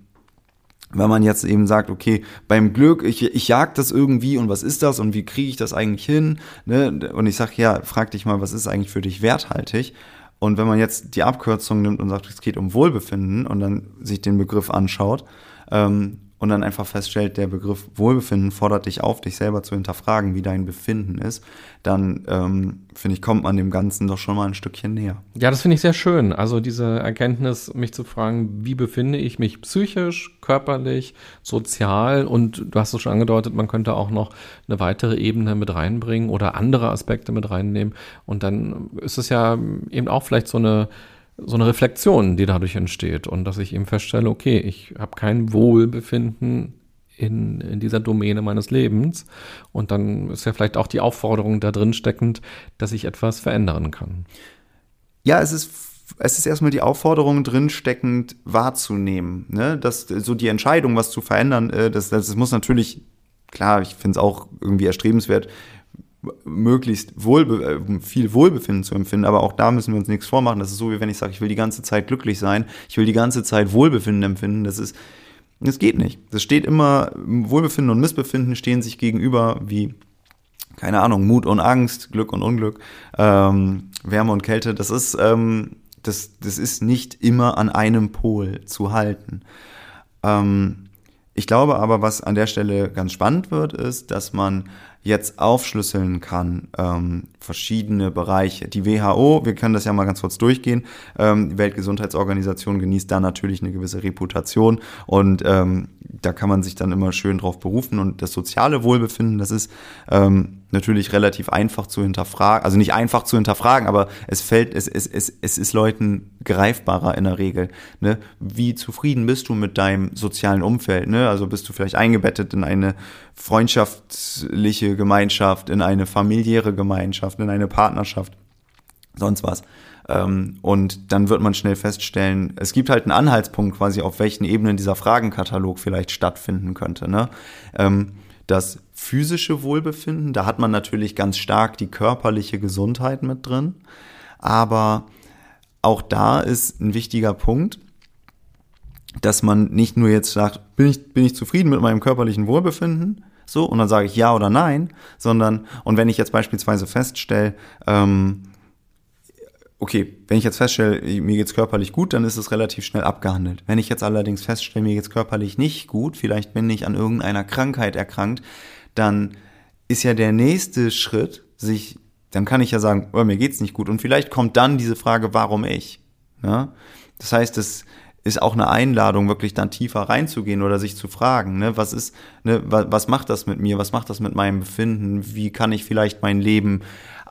wenn man jetzt eben sagt, okay, beim Glück, ich, ich jag das irgendwie und was ist das und wie kriege ich das eigentlich hin? Ne? Und ich sage, ja, frag dich mal, was ist eigentlich für dich werthaltig? Und wenn man jetzt die Abkürzung nimmt und sagt, es geht um Wohlbefinden und dann sich den Begriff anschaut, ähm, und dann einfach feststellt, der Begriff Wohlbefinden fordert dich auf, dich selber zu hinterfragen, wie dein Befinden ist, dann ähm, finde ich, kommt man dem Ganzen doch schon mal ein Stückchen näher. Ja, das finde ich sehr schön. Also diese Erkenntnis, mich zu fragen, wie befinde ich mich psychisch, körperlich, sozial und du hast es schon angedeutet, man könnte auch noch eine weitere Ebene mit reinbringen oder andere Aspekte mit reinnehmen und dann ist es ja eben auch vielleicht so eine so eine Reflexion, die dadurch entsteht und dass ich eben feststelle, okay, ich habe kein Wohlbefinden in, in dieser Domäne meines Lebens und dann ist ja vielleicht auch die Aufforderung da drin steckend, dass ich etwas verändern kann. Ja, es ist es ist erstmal die Aufforderung drin steckend wahrzunehmen, ne? dass so die Entscheidung, was zu verändern, äh, das, das, das muss natürlich klar, ich finde es auch irgendwie erstrebenswert, möglichst Wohlbe äh, viel Wohlbefinden zu empfinden. Aber auch da müssen wir uns nichts vormachen. Das ist so, wie wenn ich sage, ich will die ganze Zeit glücklich sein, ich will die ganze Zeit Wohlbefinden empfinden. Das ist, das geht nicht. Das steht immer, Wohlbefinden und Missbefinden stehen sich gegenüber wie, keine Ahnung, Mut und Angst, Glück und Unglück, ähm, Wärme und Kälte. Das ist, ähm, das, das ist nicht immer an einem Pol zu halten. Ähm, ich glaube aber, was an der Stelle ganz spannend wird, ist, dass man jetzt aufschlüsseln kann, ähm, verschiedene Bereiche. Die WHO, wir können das ja mal ganz kurz durchgehen, ähm, die Weltgesundheitsorganisation genießt da natürlich eine gewisse Reputation und ähm, da kann man sich dann immer schön drauf berufen und das soziale Wohlbefinden, das ist ähm, natürlich relativ einfach zu hinterfragen, also nicht einfach zu hinterfragen, aber es fällt, es, es, es, es ist Leuten greifbarer in der Regel. Ne? Wie zufrieden bist du mit deinem sozialen Umfeld? Ne? Also bist du vielleicht eingebettet in eine freundschaftliche Gemeinschaft, in eine familiäre Gemeinschaft, in eine Partnerschaft, sonst was. Ähm, und dann wird man schnell feststellen, es gibt halt einen Anhaltspunkt quasi, auf welchen Ebenen dieser Fragenkatalog vielleicht stattfinden könnte. Ne? Ähm, das physische Wohlbefinden, da hat man natürlich ganz stark die körperliche Gesundheit mit drin. Aber auch da ist ein wichtiger Punkt, dass man nicht nur jetzt sagt, bin ich, bin ich zufrieden mit meinem körperlichen Wohlbefinden, so, und dann sage ich ja oder nein, sondern, und wenn ich jetzt beispielsweise feststelle, ähm, okay, wenn ich jetzt feststelle, mir geht's körperlich gut, dann ist es relativ schnell abgehandelt. Wenn ich jetzt allerdings feststelle, mir geht's körperlich nicht gut, vielleicht bin ich an irgendeiner Krankheit erkrankt, dann ist ja der nächste Schritt, sich, dann kann ich ja sagen, oh, mir geht's nicht gut. Und vielleicht kommt dann diese Frage, warum ich? Ja? Das heißt, es ist auch eine Einladung, wirklich dann tiefer reinzugehen oder sich zu fragen, ne, was ist, ne, was macht das mit mir, was macht das mit meinem Befinden, wie kann ich vielleicht mein Leben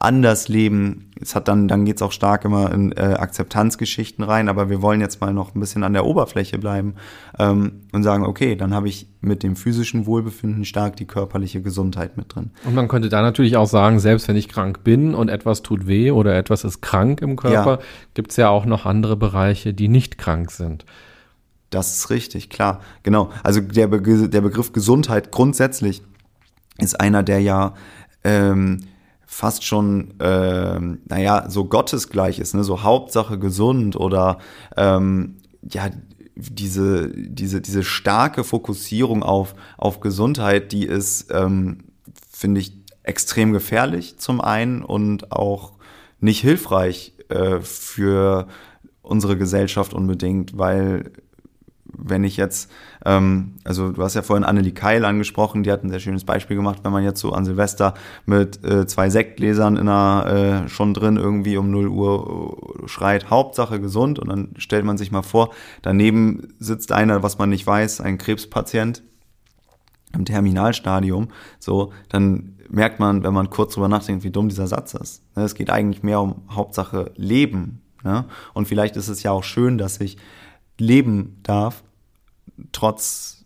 anders leben. Es hat dann, dann geht's auch stark immer in äh, Akzeptanzgeschichten rein, aber wir wollen jetzt mal noch ein bisschen an der Oberfläche bleiben ähm, und sagen, okay, dann habe ich mit dem physischen Wohlbefinden stark die körperliche Gesundheit mit drin. Und man könnte da natürlich auch sagen, selbst wenn ich krank bin und etwas tut weh oder etwas ist krank im Körper, ja. gibt's ja auch noch andere Bereiche, die nicht krank sind. Das ist richtig, klar. Genau. Also der, Be der Begriff Gesundheit grundsätzlich ist einer, der ja ähm, fast schon, äh, naja, so gottesgleich ist, ne? so Hauptsache gesund oder ähm, ja, diese, diese, diese starke Fokussierung auf, auf Gesundheit, die ist, ähm, finde ich, extrem gefährlich zum einen und auch nicht hilfreich äh, für unsere Gesellschaft unbedingt, weil wenn ich jetzt, ähm, also du hast ja vorhin Annelie Keil angesprochen, die hat ein sehr schönes Beispiel gemacht, wenn man jetzt so an Silvester mit äh, zwei Sektgläsern in einer, äh, schon drin irgendwie um 0 Uhr äh, schreit, Hauptsache gesund und dann stellt man sich mal vor, daneben sitzt einer, was man nicht weiß, ein Krebspatient im Terminalstadium, so, dann merkt man, wenn man kurz drüber nachdenkt, wie dumm dieser Satz ist. Ne, es geht eigentlich mehr um Hauptsache Leben. Ne? Und vielleicht ist es ja auch schön, dass ich leben darf, trotz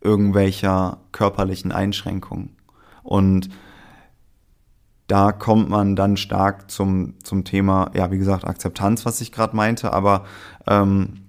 irgendwelcher körperlichen Einschränkungen. Und da kommt man dann stark zum, zum Thema, ja, wie gesagt, Akzeptanz, was ich gerade meinte, aber ähm,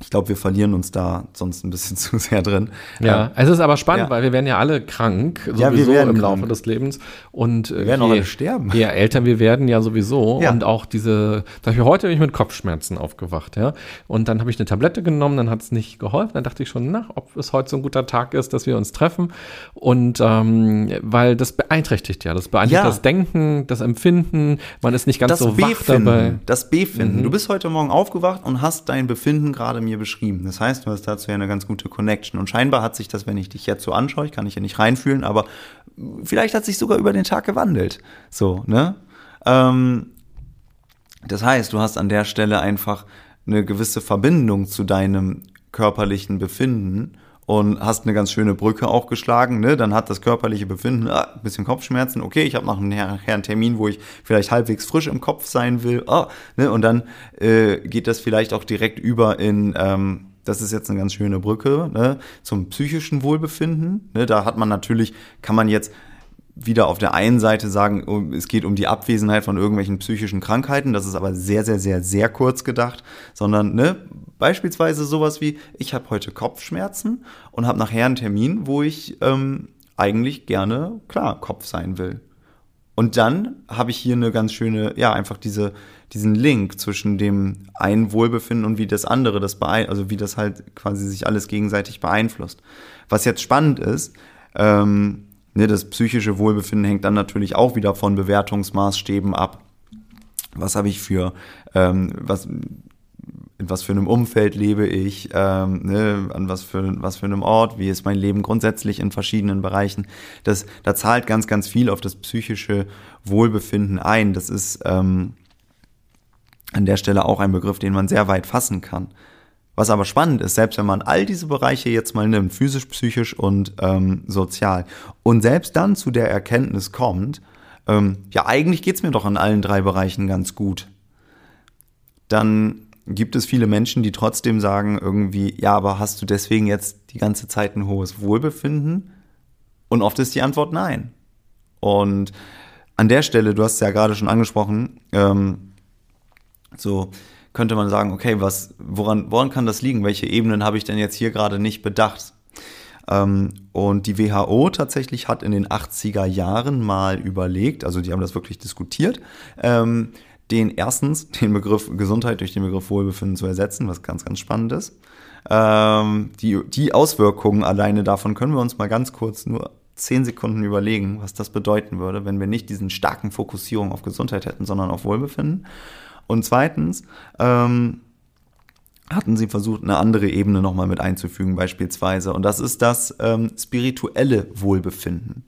ich glaube, wir verlieren uns da sonst ein bisschen zu sehr drin. Ja, ähm, es ist aber spannend, ja. weil wir werden ja alle krank, sowieso ja, wir werden im Laufe des Lebens. Und wir werden je, auch alle sterben. Je älter wir werden, ja sowieso. Ja. Und auch diese, zum Beispiel heute bin ich mit Kopfschmerzen aufgewacht, ja. Und dann habe ich eine Tablette genommen, dann hat es nicht geholfen. Dann dachte ich schon, na, ob es heute so ein guter Tag ist, dass wir uns treffen. Und ähm, weil das beeinträchtigt ja, das beeinträchtigt ja. das Denken, das Empfinden, man ist nicht ganz das so wach dabei. Das Befinden. Mhm. Du bist heute Morgen aufgewacht und hast dein Befinden gerade mir beschrieben. Das heißt, du hast dazu ja eine ganz gute Connection. Und scheinbar hat sich das, wenn ich dich jetzt so anschaue, ich kann dich ja nicht reinfühlen, aber vielleicht hat sich sogar über den Tag gewandelt. So, ne? Ähm, das heißt, du hast an der Stelle einfach eine gewisse Verbindung zu deinem körperlichen Befinden und hast eine ganz schöne Brücke auch geschlagen, ne? Dann hat das körperliche Befinden ah, ein bisschen Kopfschmerzen. Okay, ich habe noch einen, einen Termin, wo ich vielleicht halbwegs frisch im Kopf sein will. Ah, ne? Und dann äh, geht das vielleicht auch direkt über in ähm, das ist jetzt eine ganz schöne Brücke ne, zum psychischen Wohlbefinden. Ne, da hat man natürlich, kann man jetzt wieder auf der einen Seite sagen, es geht um die Abwesenheit von irgendwelchen psychischen Krankheiten, das ist aber sehr, sehr, sehr, sehr kurz gedacht, sondern ne, beispielsweise sowas wie, ich habe heute Kopfschmerzen und habe nachher einen Termin, wo ich ähm, eigentlich gerne, klar, Kopf sein will. Und dann habe ich hier eine ganz schöne, ja, einfach diese, diesen Link zwischen dem einen Wohlbefinden und wie das andere das beeinflusst, also wie das halt quasi sich alles gegenseitig beeinflusst. Was jetzt spannend ist, ähm, das psychische Wohlbefinden hängt dann natürlich auch wieder von Bewertungsmaßstäben ab. Was habe ich für, ähm, was, in was für einem Umfeld lebe ich, ähm, ne, an was für, was für einem Ort, wie ist mein Leben grundsätzlich in verschiedenen Bereichen. Das, da zahlt ganz, ganz viel auf das psychische Wohlbefinden ein. Das ist ähm, an der Stelle auch ein Begriff, den man sehr weit fassen kann. Was aber spannend ist, selbst wenn man all diese Bereiche jetzt mal nimmt, physisch, psychisch und ähm, sozial, und selbst dann zu der Erkenntnis kommt, ähm, ja, eigentlich geht's mir doch in allen drei Bereichen ganz gut, dann gibt es viele Menschen, die trotzdem sagen irgendwie, ja, aber hast du deswegen jetzt die ganze Zeit ein hohes Wohlbefinden? Und oft ist die Antwort nein. Und an der Stelle, du hast es ja gerade schon angesprochen, ähm, so könnte man sagen, okay, was, woran, woran kann das liegen? Welche Ebenen habe ich denn jetzt hier gerade nicht bedacht? Ähm, und die WHO tatsächlich hat in den 80er Jahren mal überlegt, also die haben das wirklich diskutiert, ähm, den erstens den Begriff Gesundheit durch den Begriff Wohlbefinden zu ersetzen, was ganz, ganz spannend ist. Ähm, die, die Auswirkungen alleine davon können wir uns mal ganz kurz nur zehn Sekunden überlegen, was das bedeuten würde, wenn wir nicht diesen starken Fokussierung auf Gesundheit hätten, sondern auf Wohlbefinden. Und zweitens ähm, hatten sie versucht, eine andere Ebene nochmal mit einzufügen, beispielsweise. Und das ist das ähm, spirituelle Wohlbefinden.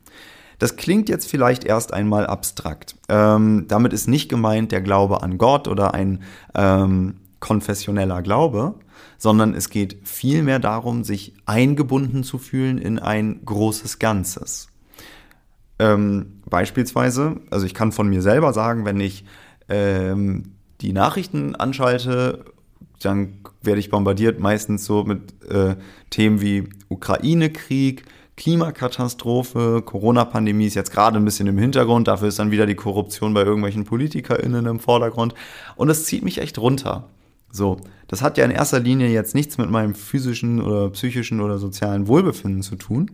Das klingt jetzt vielleicht erst einmal abstrakt. Ähm, damit ist nicht gemeint der Glaube an Gott oder ein ähm, konfessioneller Glaube, sondern es geht vielmehr darum, sich eingebunden zu fühlen in ein großes Ganzes. Ähm, beispielsweise, also ich kann von mir selber sagen, wenn ich ähm, die Nachrichten anschalte, dann werde ich bombardiert meistens so mit äh, Themen wie Ukraine-Krieg, Klimakatastrophe, Corona-Pandemie ist jetzt gerade ein bisschen im Hintergrund, dafür ist dann wieder die Korruption bei irgendwelchen PolitikerInnen im Vordergrund und das zieht mich echt runter. So, das hat ja in erster Linie jetzt nichts mit meinem physischen oder psychischen oder sozialen Wohlbefinden zu tun,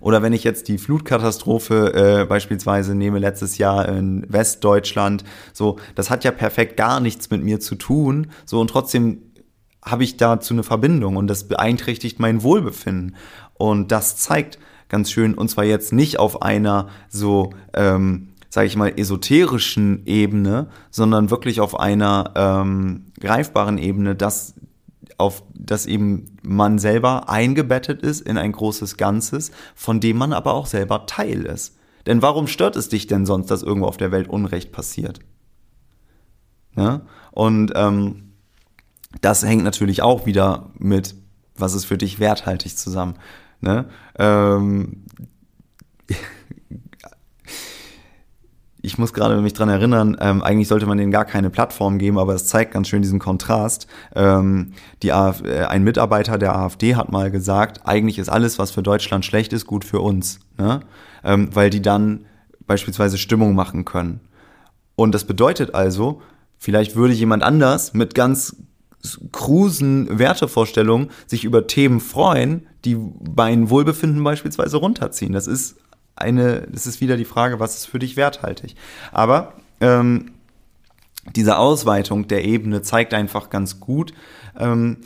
oder wenn ich jetzt die Flutkatastrophe äh, beispielsweise nehme letztes Jahr in Westdeutschland, so, das hat ja perfekt gar nichts mit mir zu tun, so und trotzdem habe ich dazu eine Verbindung und das beeinträchtigt mein Wohlbefinden. Und das zeigt ganz schön, und zwar jetzt nicht auf einer so, ähm, sage ich mal, esoterischen Ebene, sondern wirklich auf einer ähm, greifbaren Ebene, dass auf dass eben man selber eingebettet ist in ein großes Ganzes, von dem man aber auch selber Teil ist. Denn warum stört es dich denn sonst, dass irgendwo auf der Welt Unrecht passiert? Ja? Und ähm, das hängt natürlich auch wieder mit, was ist für dich werthaltig zusammen. Ne? Ähm, ich muss gerade mich dran erinnern, ähm, eigentlich sollte man denen gar keine Plattform geben, aber es zeigt ganz schön diesen Kontrast. Ähm, die Af äh, ein Mitarbeiter der AfD hat mal gesagt, eigentlich ist alles, was für Deutschland schlecht ist, gut für uns, ne? ähm, weil die dann beispielsweise Stimmung machen können. Und das bedeutet also, vielleicht würde jemand anders mit ganz krusen Wertevorstellungen sich über Themen freuen, die mein Wohlbefinden beispielsweise runterziehen. Das ist eine, das ist wieder die Frage, was ist für dich werthaltig. Aber ähm, diese Ausweitung der Ebene zeigt einfach ganz gut, ähm,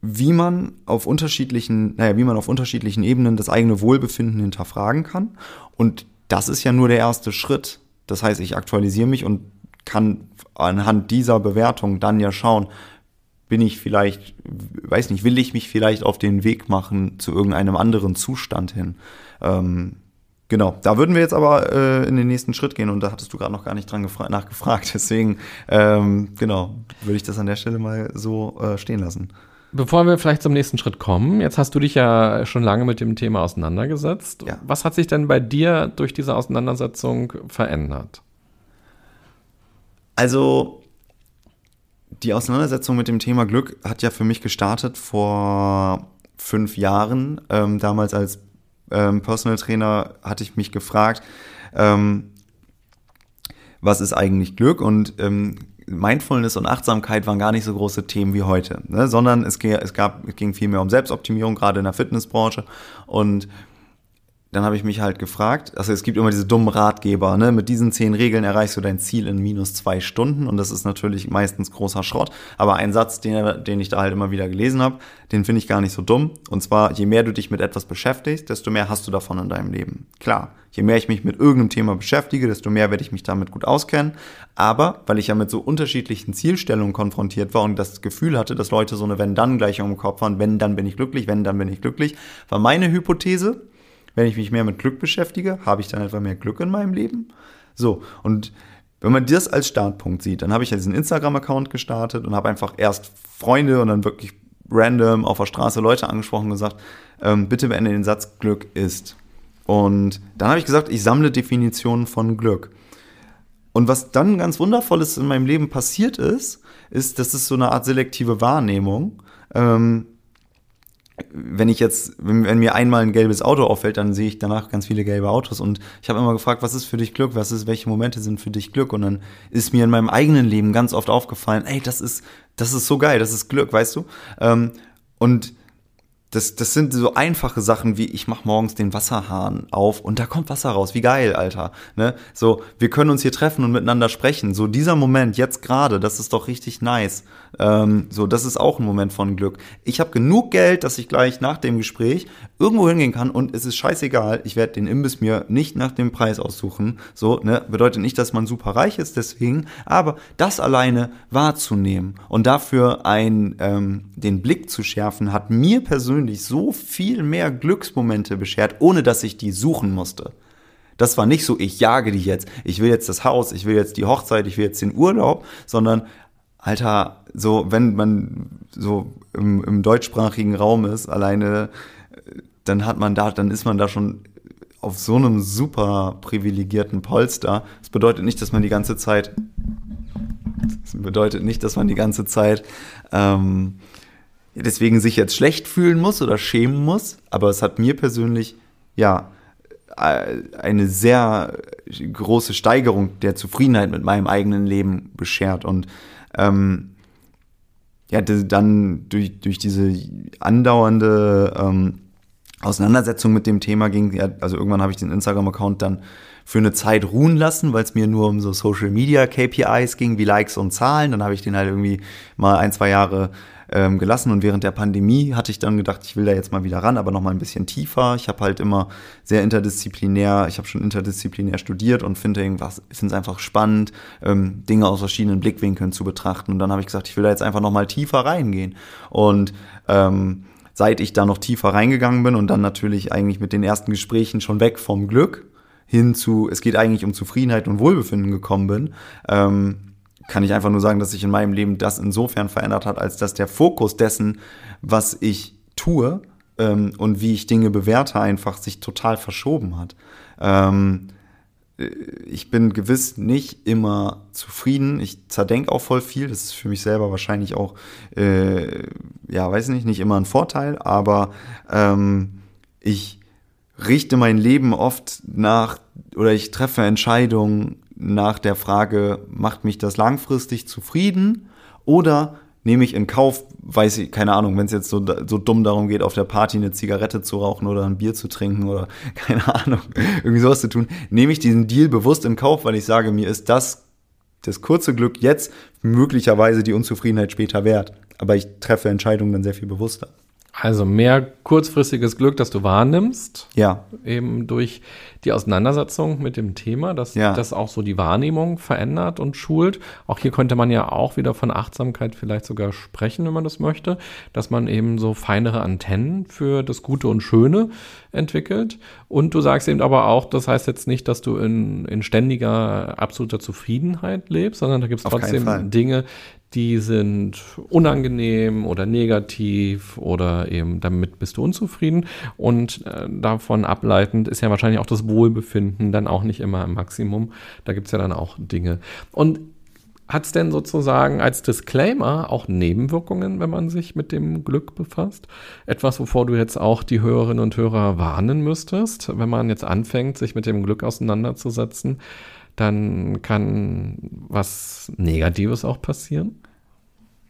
wie man auf unterschiedlichen, naja, wie man auf unterschiedlichen Ebenen das eigene Wohlbefinden hinterfragen kann. Und das ist ja nur der erste Schritt. Das heißt, ich aktualisiere mich und kann anhand dieser Bewertung dann ja schauen, bin ich vielleicht, weiß nicht, will ich mich vielleicht auf den Weg machen zu irgendeinem anderen Zustand hin. Ähm, genau, da würden wir jetzt aber äh, in den nächsten Schritt gehen und da hattest du gerade noch gar nicht dran nachgefragt. Deswegen, ähm, genau, würde ich das an der Stelle mal so äh, stehen lassen. Bevor wir vielleicht zum nächsten Schritt kommen, jetzt hast du dich ja schon lange mit dem Thema auseinandergesetzt. Ja. Was hat sich denn bei dir durch diese Auseinandersetzung verändert? Also die Auseinandersetzung mit dem Thema Glück hat ja für mich gestartet vor fünf Jahren. Ähm, damals als ähm, Personal Trainer hatte ich mich gefragt, ähm, was ist eigentlich Glück? Und ähm, Mindfulness und Achtsamkeit waren gar nicht so große Themen wie heute, ne? sondern es, es, gab, es ging viel um Selbstoptimierung, gerade in der Fitnessbranche. Und dann habe ich mich halt gefragt, also es gibt immer diese dummen Ratgeber, ne? Mit diesen zehn Regeln erreichst du dein Ziel in minus zwei Stunden und das ist natürlich meistens großer Schrott. Aber ein Satz, den, den ich da halt immer wieder gelesen habe, den finde ich gar nicht so dumm. Und zwar, je mehr du dich mit etwas beschäftigst, desto mehr hast du davon in deinem Leben. Klar, je mehr ich mich mit irgendeinem Thema beschäftige, desto mehr werde ich mich damit gut auskennen. Aber weil ich ja mit so unterschiedlichen Zielstellungen konfrontiert war und das Gefühl hatte, dass Leute so eine Wenn-Dann-Gleichung im Kopf haben, wenn, dann bin ich glücklich, wenn, dann bin ich glücklich, war meine Hypothese, wenn ich mich mehr mit Glück beschäftige, habe ich dann etwa mehr Glück in meinem Leben? So, und wenn man das als Startpunkt sieht, dann habe ich ja diesen Instagram-Account gestartet und habe einfach erst Freunde und dann wirklich random auf der Straße Leute angesprochen und gesagt, ähm, bitte beende den Satz, Glück ist. Und dann habe ich gesagt, ich sammle Definitionen von Glück. Und was dann ganz Wundervolles in meinem Leben passiert ist, ist, das ist so eine Art selektive Wahrnehmung. Ähm, wenn ich jetzt, wenn, wenn, mir einmal ein gelbes Auto auffällt, dann sehe ich danach ganz viele gelbe Autos und ich habe immer gefragt, was ist für dich Glück, was ist, welche Momente sind für dich Glück und dann ist mir in meinem eigenen Leben ganz oft aufgefallen, ey, das ist, das ist so geil, das ist Glück, weißt du? Ähm, und das, das sind so einfache Sachen wie ich mach morgens den Wasserhahn auf und da kommt Wasser raus. Wie geil, Alter. Ne? So, wir können uns hier treffen und miteinander sprechen. So dieser Moment jetzt gerade, das ist doch richtig nice. Ähm, so, das ist auch ein Moment von Glück. Ich habe genug Geld, dass ich gleich nach dem Gespräch irgendwo hingehen kann und es ist scheißegal. Ich werde den Imbiss mir nicht nach dem Preis aussuchen. So, ne, bedeutet nicht, dass man super reich ist deswegen, aber das alleine wahrzunehmen und dafür ein ähm, den Blick zu schärfen, hat mir persönlich so viel mehr Glücksmomente beschert, ohne dass ich die suchen musste. Das war nicht so, ich jage die jetzt, ich will jetzt das Haus, ich will jetzt die Hochzeit, ich will jetzt den Urlaub, sondern Alter, so wenn man so im, im deutschsprachigen Raum ist, alleine, dann hat man da, dann ist man da schon auf so einem super privilegierten Polster. Das bedeutet nicht, dass man die ganze Zeit, das bedeutet nicht, dass man die ganze Zeit ähm, deswegen sich jetzt schlecht fühlen muss oder schämen muss, aber es hat mir persönlich ja äh, eine sehr große Steigerung der Zufriedenheit mit meinem eigenen Leben beschert und ähm, ja, dann durch, durch diese andauernde ähm, Auseinandersetzung mit dem Thema ging, ja, also irgendwann habe ich den Instagram-Account dann für eine Zeit ruhen lassen, weil es mir nur um so Social Media KPIs ging, wie Likes und Zahlen. Dann habe ich den halt irgendwie mal ein, zwei Jahre ähm, gelassen. Und während der Pandemie hatte ich dann gedacht, ich will da jetzt mal wieder ran, aber noch mal ein bisschen tiefer. Ich habe halt immer sehr interdisziplinär, ich habe schon interdisziplinär studiert und finde es einfach spannend, ähm, Dinge aus verschiedenen Blickwinkeln zu betrachten. Und dann habe ich gesagt, ich will da jetzt einfach noch mal tiefer reingehen. Und ähm, seit ich da noch tiefer reingegangen bin und dann natürlich eigentlich mit den ersten Gesprächen schon weg vom Glück hin zu, es geht eigentlich um Zufriedenheit und Wohlbefinden gekommen bin, ähm, kann ich einfach nur sagen, dass sich in meinem Leben das insofern verändert hat, als dass der Fokus dessen, was ich tue ähm, und wie ich Dinge bewerte, einfach sich total verschoben hat. Ähm, äh, ich bin gewiss nicht immer zufrieden. Ich zerdenke auch voll viel. Das ist für mich selber wahrscheinlich auch, äh, ja, weiß nicht, nicht immer ein Vorteil, aber ähm, ich richte mein Leben oft nach oder ich treffe Entscheidungen nach der Frage, macht mich das langfristig zufrieden oder nehme ich in Kauf, weiß ich, keine Ahnung, wenn es jetzt so, so dumm darum geht, auf der Party eine Zigarette zu rauchen oder ein Bier zu trinken oder keine Ahnung, irgendwie sowas zu tun, nehme ich diesen Deal bewusst in Kauf, weil ich sage, mir ist das, das kurze Glück jetzt möglicherweise die Unzufriedenheit später wert. Aber ich treffe Entscheidungen dann sehr viel bewusster. Also mehr kurzfristiges Glück, das du wahrnimmst. Ja. Eben durch die Auseinandersetzung mit dem Thema, dass Ja. das auch so die Wahrnehmung verändert und schult. Auch hier könnte man ja auch wieder von Achtsamkeit vielleicht sogar sprechen, wenn man das möchte, dass man eben so feinere Antennen für das Gute und Schöne entwickelt. Und du sagst eben aber auch, das heißt jetzt nicht, dass du in, in ständiger, absoluter Zufriedenheit lebst, sondern da gibt es trotzdem. Dinge, die sind unangenehm oder negativ oder eben damit bist du unzufrieden und äh, davon ableitend ist ja wahrscheinlich auch das Wohlbefinden dann auch nicht immer im Maximum. Da gibt es ja dann auch Dinge. Und hat es denn sozusagen als Disclaimer auch Nebenwirkungen, wenn man sich mit dem Glück befasst? Etwas, wovor du jetzt auch die Hörerinnen und Hörer warnen müsstest, wenn man jetzt anfängt, sich mit dem Glück auseinanderzusetzen, dann kann was Negatives auch passieren?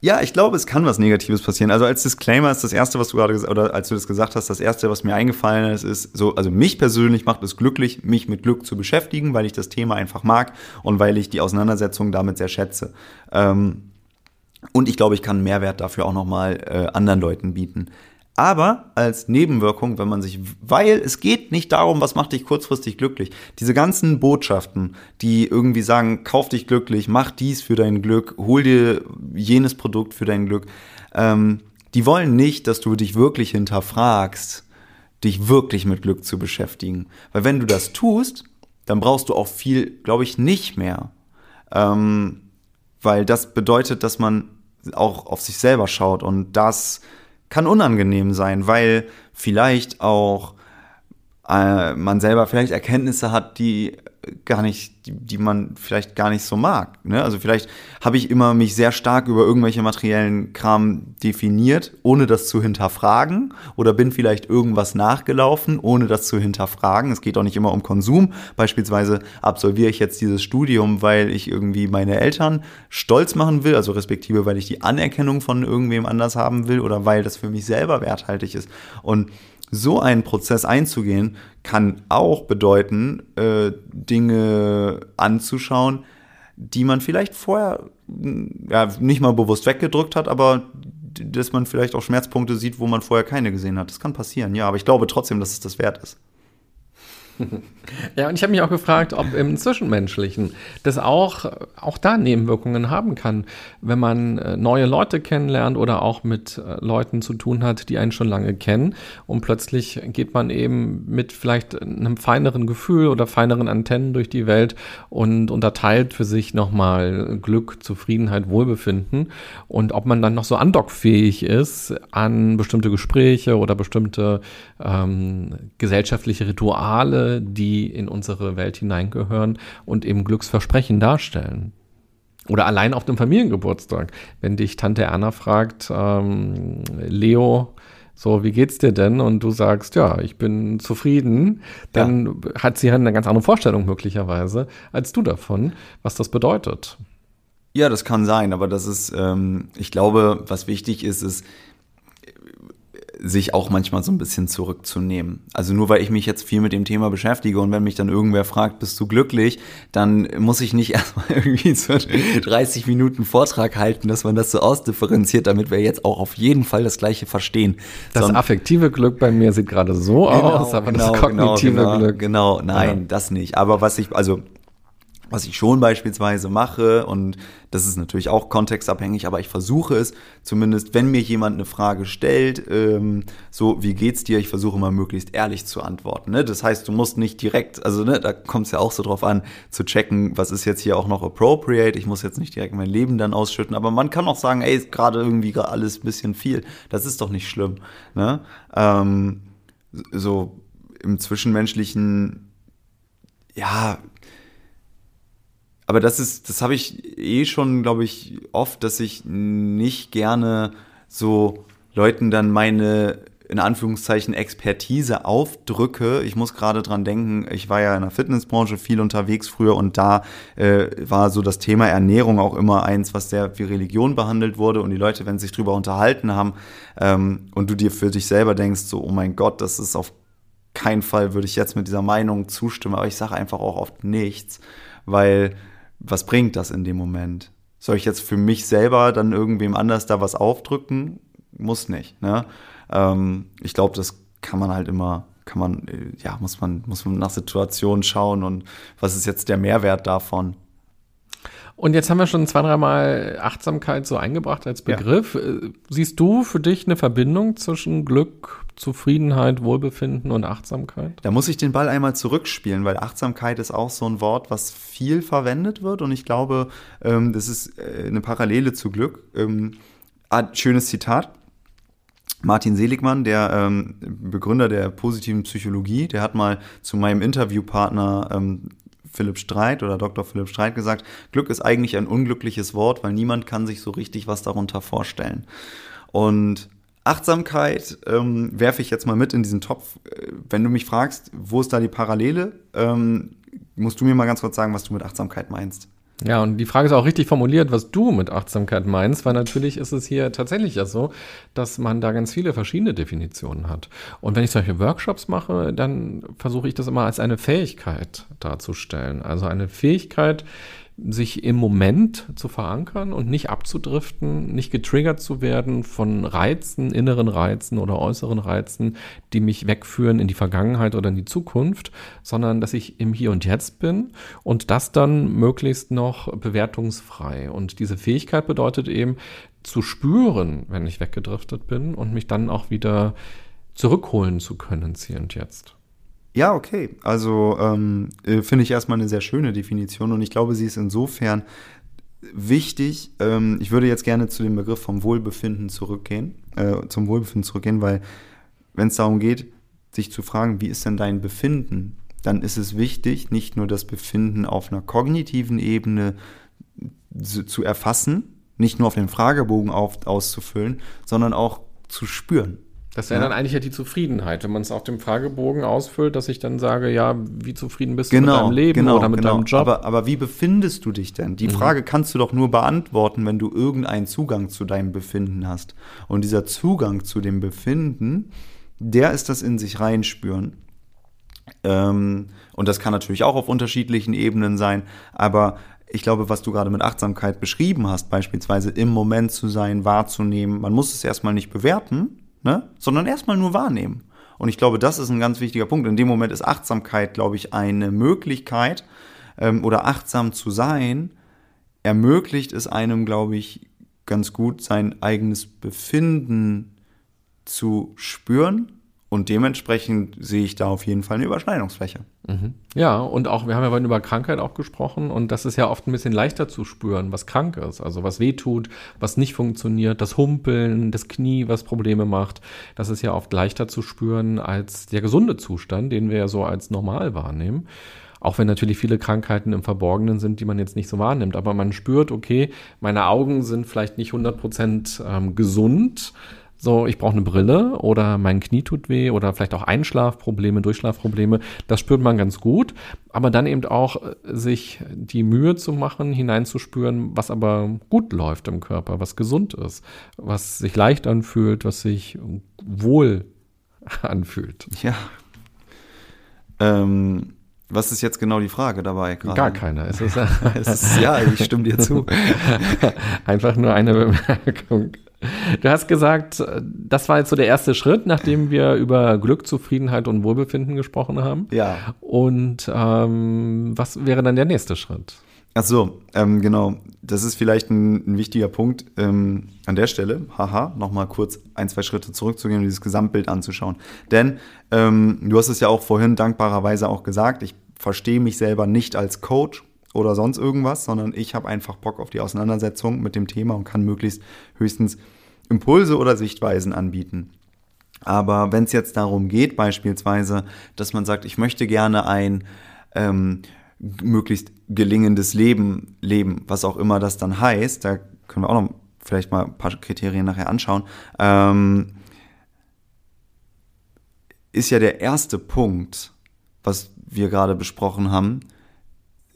Ja, ich glaube, es kann was Negatives passieren. Also als Disclaimer ist das erste, was du gerade oder als du das gesagt hast, das erste, was mir eingefallen ist, ist so, also mich persönlich macht es glücklich, mich mit Glück zu beschäftigen, weil ich das Thema einfach mag und weil ich die Auseinandersetzung damit sehr schätze. Ähm, und ich glaube, ich kann Mehrwert dafür auch nochmal äh, anderen Leuten bieten. Aber als Nebenwirkung, wenn man sich, weil es geht nicht darum, was macht dich kurzfristig glücklich. Diese ganzen Botschaften, die irgendwie sagen, kauf dich glücklich, mach dies für dein Glück, hol dir jenes Produkt für dein Glück, ähm, die wollen nicht, dass du dich wirklich hinterfragst, dich wirklich mit Glück zu beschäftigen. Weil wenn du das tust, dann brauchst du auch viel, glaube ich, nicht mehr. Ähm, weil das bedeutet, dass man auch auf sich selber schaut und das kann unangenehm sein, weil vielleicht auch äh, man selber vielleicht Erkenntnisse hat, die gar nicht, die, die man vielleicht gar nicht so mag. Ne? Also vielleicht habe ich immer mich sehr stark über irgendwelche materiellen Kram definiert, ohne das zu hinterfragen, oder bin vielleicht irgendwas nachgelaufen, ohne das zu hinterfragen. Es geht auch nicht immer um Konsum. Beispielsweise absolviere ich jetzt dieses Studium, weil ich irgendwie meine Eltern stolz machen will, also respektive, weil ich die Anerkennung von irgendwem anders haben will oder weil das für mich selber werthaltig ist. Und so einen Prozess einzugehen, kann auch bedeuten, äh, Dinge anzuschauen, die man vielleicht vorher mh, ja, nicht mal bewusst weggedrückt hat, aber dass man vielleicht auch Schmerzpunkte sieht, wo man vorher keine gesehen hat. Das kann passieren, ja, aber ich glaube trotzdem, dass es das wert ist. Ja, und ich habe mich auch gefragt, ob im Zwischenmenschlichen das auch, auch da Nebenwirkungen haben kann, wenn man äh, neue Leute kennenlernt oder auch mit äh, Leuten zu tun hat, die einen schon lange kennen. Und plötzlich geht man eben mit vielleicht einem feineren Gefühl oder feineren Antennen durch die Welt und unterteilt für sich nochmal Glück, Zufriedenheit, Wohlbefinden. Und ob man dann noch so andockfähig ist an bestimmte Gespräche oder bestimmte ähm, gesellschaftliche Rituale, die in unsere Welt hineingehören und eben Glücksversprechen darstellen. Oder allein auf dem Familiengeburtstag, wenn dich Tante Erna fragt, ähm, Leo, so, wie geht's dir denn? Und du sagst, ja, ich bin zufrieden, dann hat sie eine ganz andere Vorstellung möglicherweise als du davon, was das bedeutet. Ja, das kann sein, aber das ist, ähm, ich glaube, was wichtig ist, ist, sich auch manchmal so ein bisschen zurückzunehmen. Also nur weil ich mich jetzt viel mit dem Thema beschäftige und wenn mich dann irgendwer fragt, bist du glücklich, dann muss ich nicht erstmal irgendwie so 30 Minuten Vortrag halten, dass man das so ausdifferenziert, damit wir jetzt auch auf jeden Fall das Gleiche verstehen. Das Son affektive Glück bei mir sieht gerade so genau, aus, aber genau, das genau, kognitive genau, Glück. Genau, nein, ja. das nicht. Aber was ich, also was ich schon beispielsweise mache, und das ist natürlich auch kontextabhängig, aber ich versuche es, zumindest wenn mir jemand eine Frage stellt, ähm, so, wie geht's dir? Ich versuche mal möglichst ehrlich zu antworten. Ne? Das heißt, du musst nicht direkt, also ne, da kommt es ja auch so drauf an, zu checken, was ist jetzt hier auch noch appropriate. Ich muss jetzt nicht direkt mein Leben dann ausschütten, aber man kann auch sagen, ey, ist gerade irgendwie alles ein bisschen viel. Das ist doch nicht schlimm. Ne? Ähm, so im zwischenmenschlichen, ja, aber das ist, das habe ich eh schon, glaube ich, oft, dass ich nicht gerne so Leuten dann meine in Anführungszeichen Expertise aufdrücke. Ich muss gerade dran denken, ich war ja in der Fitnessbranche viel unterwegs früher und da äh, war so das Thema Ernährung auch immer eins, was sehr wie Religion behandelt wurde und die Leute, wenn sie sich drüber unterhalten haben ähm, und du dir für dich selber denkst, so, oh mein Gott, das ist auf keinen Fall, würde ich jetzt mit dieser Meinung zustimmen, aber ich sage einfach auch oft nichts, weil was bringt das in dem Moment? Soll ich jetzt für mich selber dann irgendwem anders da was aufdrücken? Muss nicht. Ne? Ähm, ich glaube, das kann man halt immer, kann man, äh, ja, muss man, muss man nach Situationen schauen und was ist jetzt der Mehrwert davon? Und jetzt haben wir schon zwei, dreimal Achtsamkeit so eingebracht als Begriff. Ja. Äh, siehst du für dich eine Verbindung zwischen Glück, Zufriedenheit, Wohlbefinden und Achtsamkeit? Da muss ich den Ball einmal zurückspielen, weil Achtsamkeit ist auch so ein Wort, was viel verwendet wird. Und ich glaube, ähm, das ist äh, eine Parallele zu Glück. Ähm, ah, schönes Zitat. Martin Seligmann, der ähm, Begründer der positiven Psychologie, der hat mal zu meinem Interviewpartner ähm, Philipp Streit oder Dr. Philipp Streit gesagt, Glück ist eigentlich ein unglückliches Wort, weil niemand kann sich so richtig was darunter vorstellen. Und Achtsamkeit ähm, werfe ich jetzt mal mit in diesen Topf. Äh, wenn du mich fragst, wo ist da die Parallele, ähm, musst du mir mal ganz kurz sagen, was du mit Achtsamkeit meinst. Ja, und die Frage ist auch richtig formuliert, was du mit Achtsamkeit meinst, weil natürlich ist es hier tatsächlich ja so, dass man da ganz viele verschiedene Definitionen hat. Und wenn ich solche Workshops mache, dann versuche ich das immer als eine Fähigkeit darzustellen. Also eine Fähigkeit, sich im Moment zu verankern und nicht abzudriften, nicht getriggert zu werden von Reizen, inneren Reizen oder äußeren Reizen, die mich wegführen in die Vergangenheit oder in die Zukunft, sondern dass ich im Hier und Jetzt bin und das dann möglichst noch bewertungsfrei. Und diese Fähigkeit bedeutet eben zu spüren, wenn ich weggedriftet bin und mich dann auch wieder zurückholen zu können Hier und Jetzt. Ja, okay. Also ähm, äh, finde ich erstmal eine sehr schöne Definition und ich glaube, sie ist insofern wichtig. Ähm, ich würde jetzt gerne zu dem Begriff vom Wohlbefinden zurückgehen, äh, zum Wohlbefinden zurückgehen, weil wenn es darum geht, sich zu fragen, wie ist denn dein Befinden, dann ist es wichtig, nicht nur das Befinden auf einer kognitiven Ebene zu, erfassen, nicht nur auf den Fragebogen auf, auszufüllen, sondern auch zu spüren. Das wäre ja. dann eigentlich ja die Zufriedenheit, wenn man es auf dem Fragebogen ausfüllt, dass ich dann sage, ja, wie zufrieden bist genau, du mit deinem Leben genau, oder mit genau. deinem Job? Aber, aber wie befindest du dich denn? Die mhm. Frage kannst du doch nur beantworten, wenn du irgendeinen Zugang zu deinem Befinden hast. Und dieser Zugang zu dem Befinden, der ist das in sich reinspüren. Ähm, und das kann natürlich auch auf unterschiedlichen Ebenen sein, aber ich glaube, was du gerade mit Achtsamkeit beschrieben hast, beispielsweise im Moment zu sein, wahrzunehmen, man muss es erstmal nicht bewerten, ne? sondern erstmal nur wahrnehmen. Und ich glaube, das ist ein ganz wichtiger Punkt. In dem Moment ist Achtsamkeit, glaube ich, eine Möglichkeit ähm, oder achtsam zu sein, ermöglicht es einem, glaube ich, ganz gut, sein eigenes Befinden zu spüren und dementsprechend sehe ich da auf jeden Fall eine Überschneidungsfläche. Mhm. Ja, und auch, wir haben ja vorhin über Krankheit auch gesprochen und das ist ja oft ein bisschen leichter zu spüren, was krank ist, also was wehtut, was nicht funktioniert, das Humpeln, das Knie, was Probleme macht. Das ist ja oft leichter zu spüren als der gesunde Zustand, den wir ja so als normal wahrnehmen. Auch wenn natürlich viele Krankheiten im Verborgenen sind, die man jetzt nicht so wahrnimmt. Aber man spürt, okay, meine Augen sind vielleicht nicht 100 Prozent ähm, gesund so, ich brauche eine Brille oder mein Knie tut weh oder vielleicht auch Einschlafprobleme, Durchschlafprobleme. Das spürt man ganz gut. Aber dann eben auch äh, sich die Mühe zu machen, hineinzuspüren, was aber gut läuft im Körper, was gesund ist, was sich leicht anfühlt, was sich wohl anfühlt. Ja. Ähm, was ist jetzt genau die Frage dabei? Gerade? Gar keine. Es ist, es ist, ja, ich stimme dir zu. Einfach nur eine Bemerkung. Du hast gesagt, das war jetzt so der erste Schritt, nachdem wir über Glück, Zufriedenheit und Wohlbefinden gesprochen haben. Ja. Und ähm, was wäre dann der nächste Schritt? Ach so, ähm, genau. Das ist vielleicht ein, ein wichtiger Punkt ähm, an der Stelle. Haha, nochmal kurz ein, zwei Schritte zurückzugehen und dieses Gesamtbild anzuschauen. Denn ähm, du hast es ja auch vorhin dankbarerweise auch gesagt, ich verstehe mich selber nicht als Coach oder sonst irgendwas, sondern ich habe einfach Bock auf die Auseinandersetzung mit dem Thema und kann möglichst höchstens Impulse oder Sichtweisen anbieten. Aber wenn es jetzt darum geht, beispielsweise, dass man sagt, ich möchte gerne ein ähm, möglichst gelingendes Leben leben, was auch immer das dann heißt, da können wir auch noch vielleicht mal ein paar Kriterien nachher anschauen, ähm, ist ja der erste Punkt, was wir gerade besprochen haben.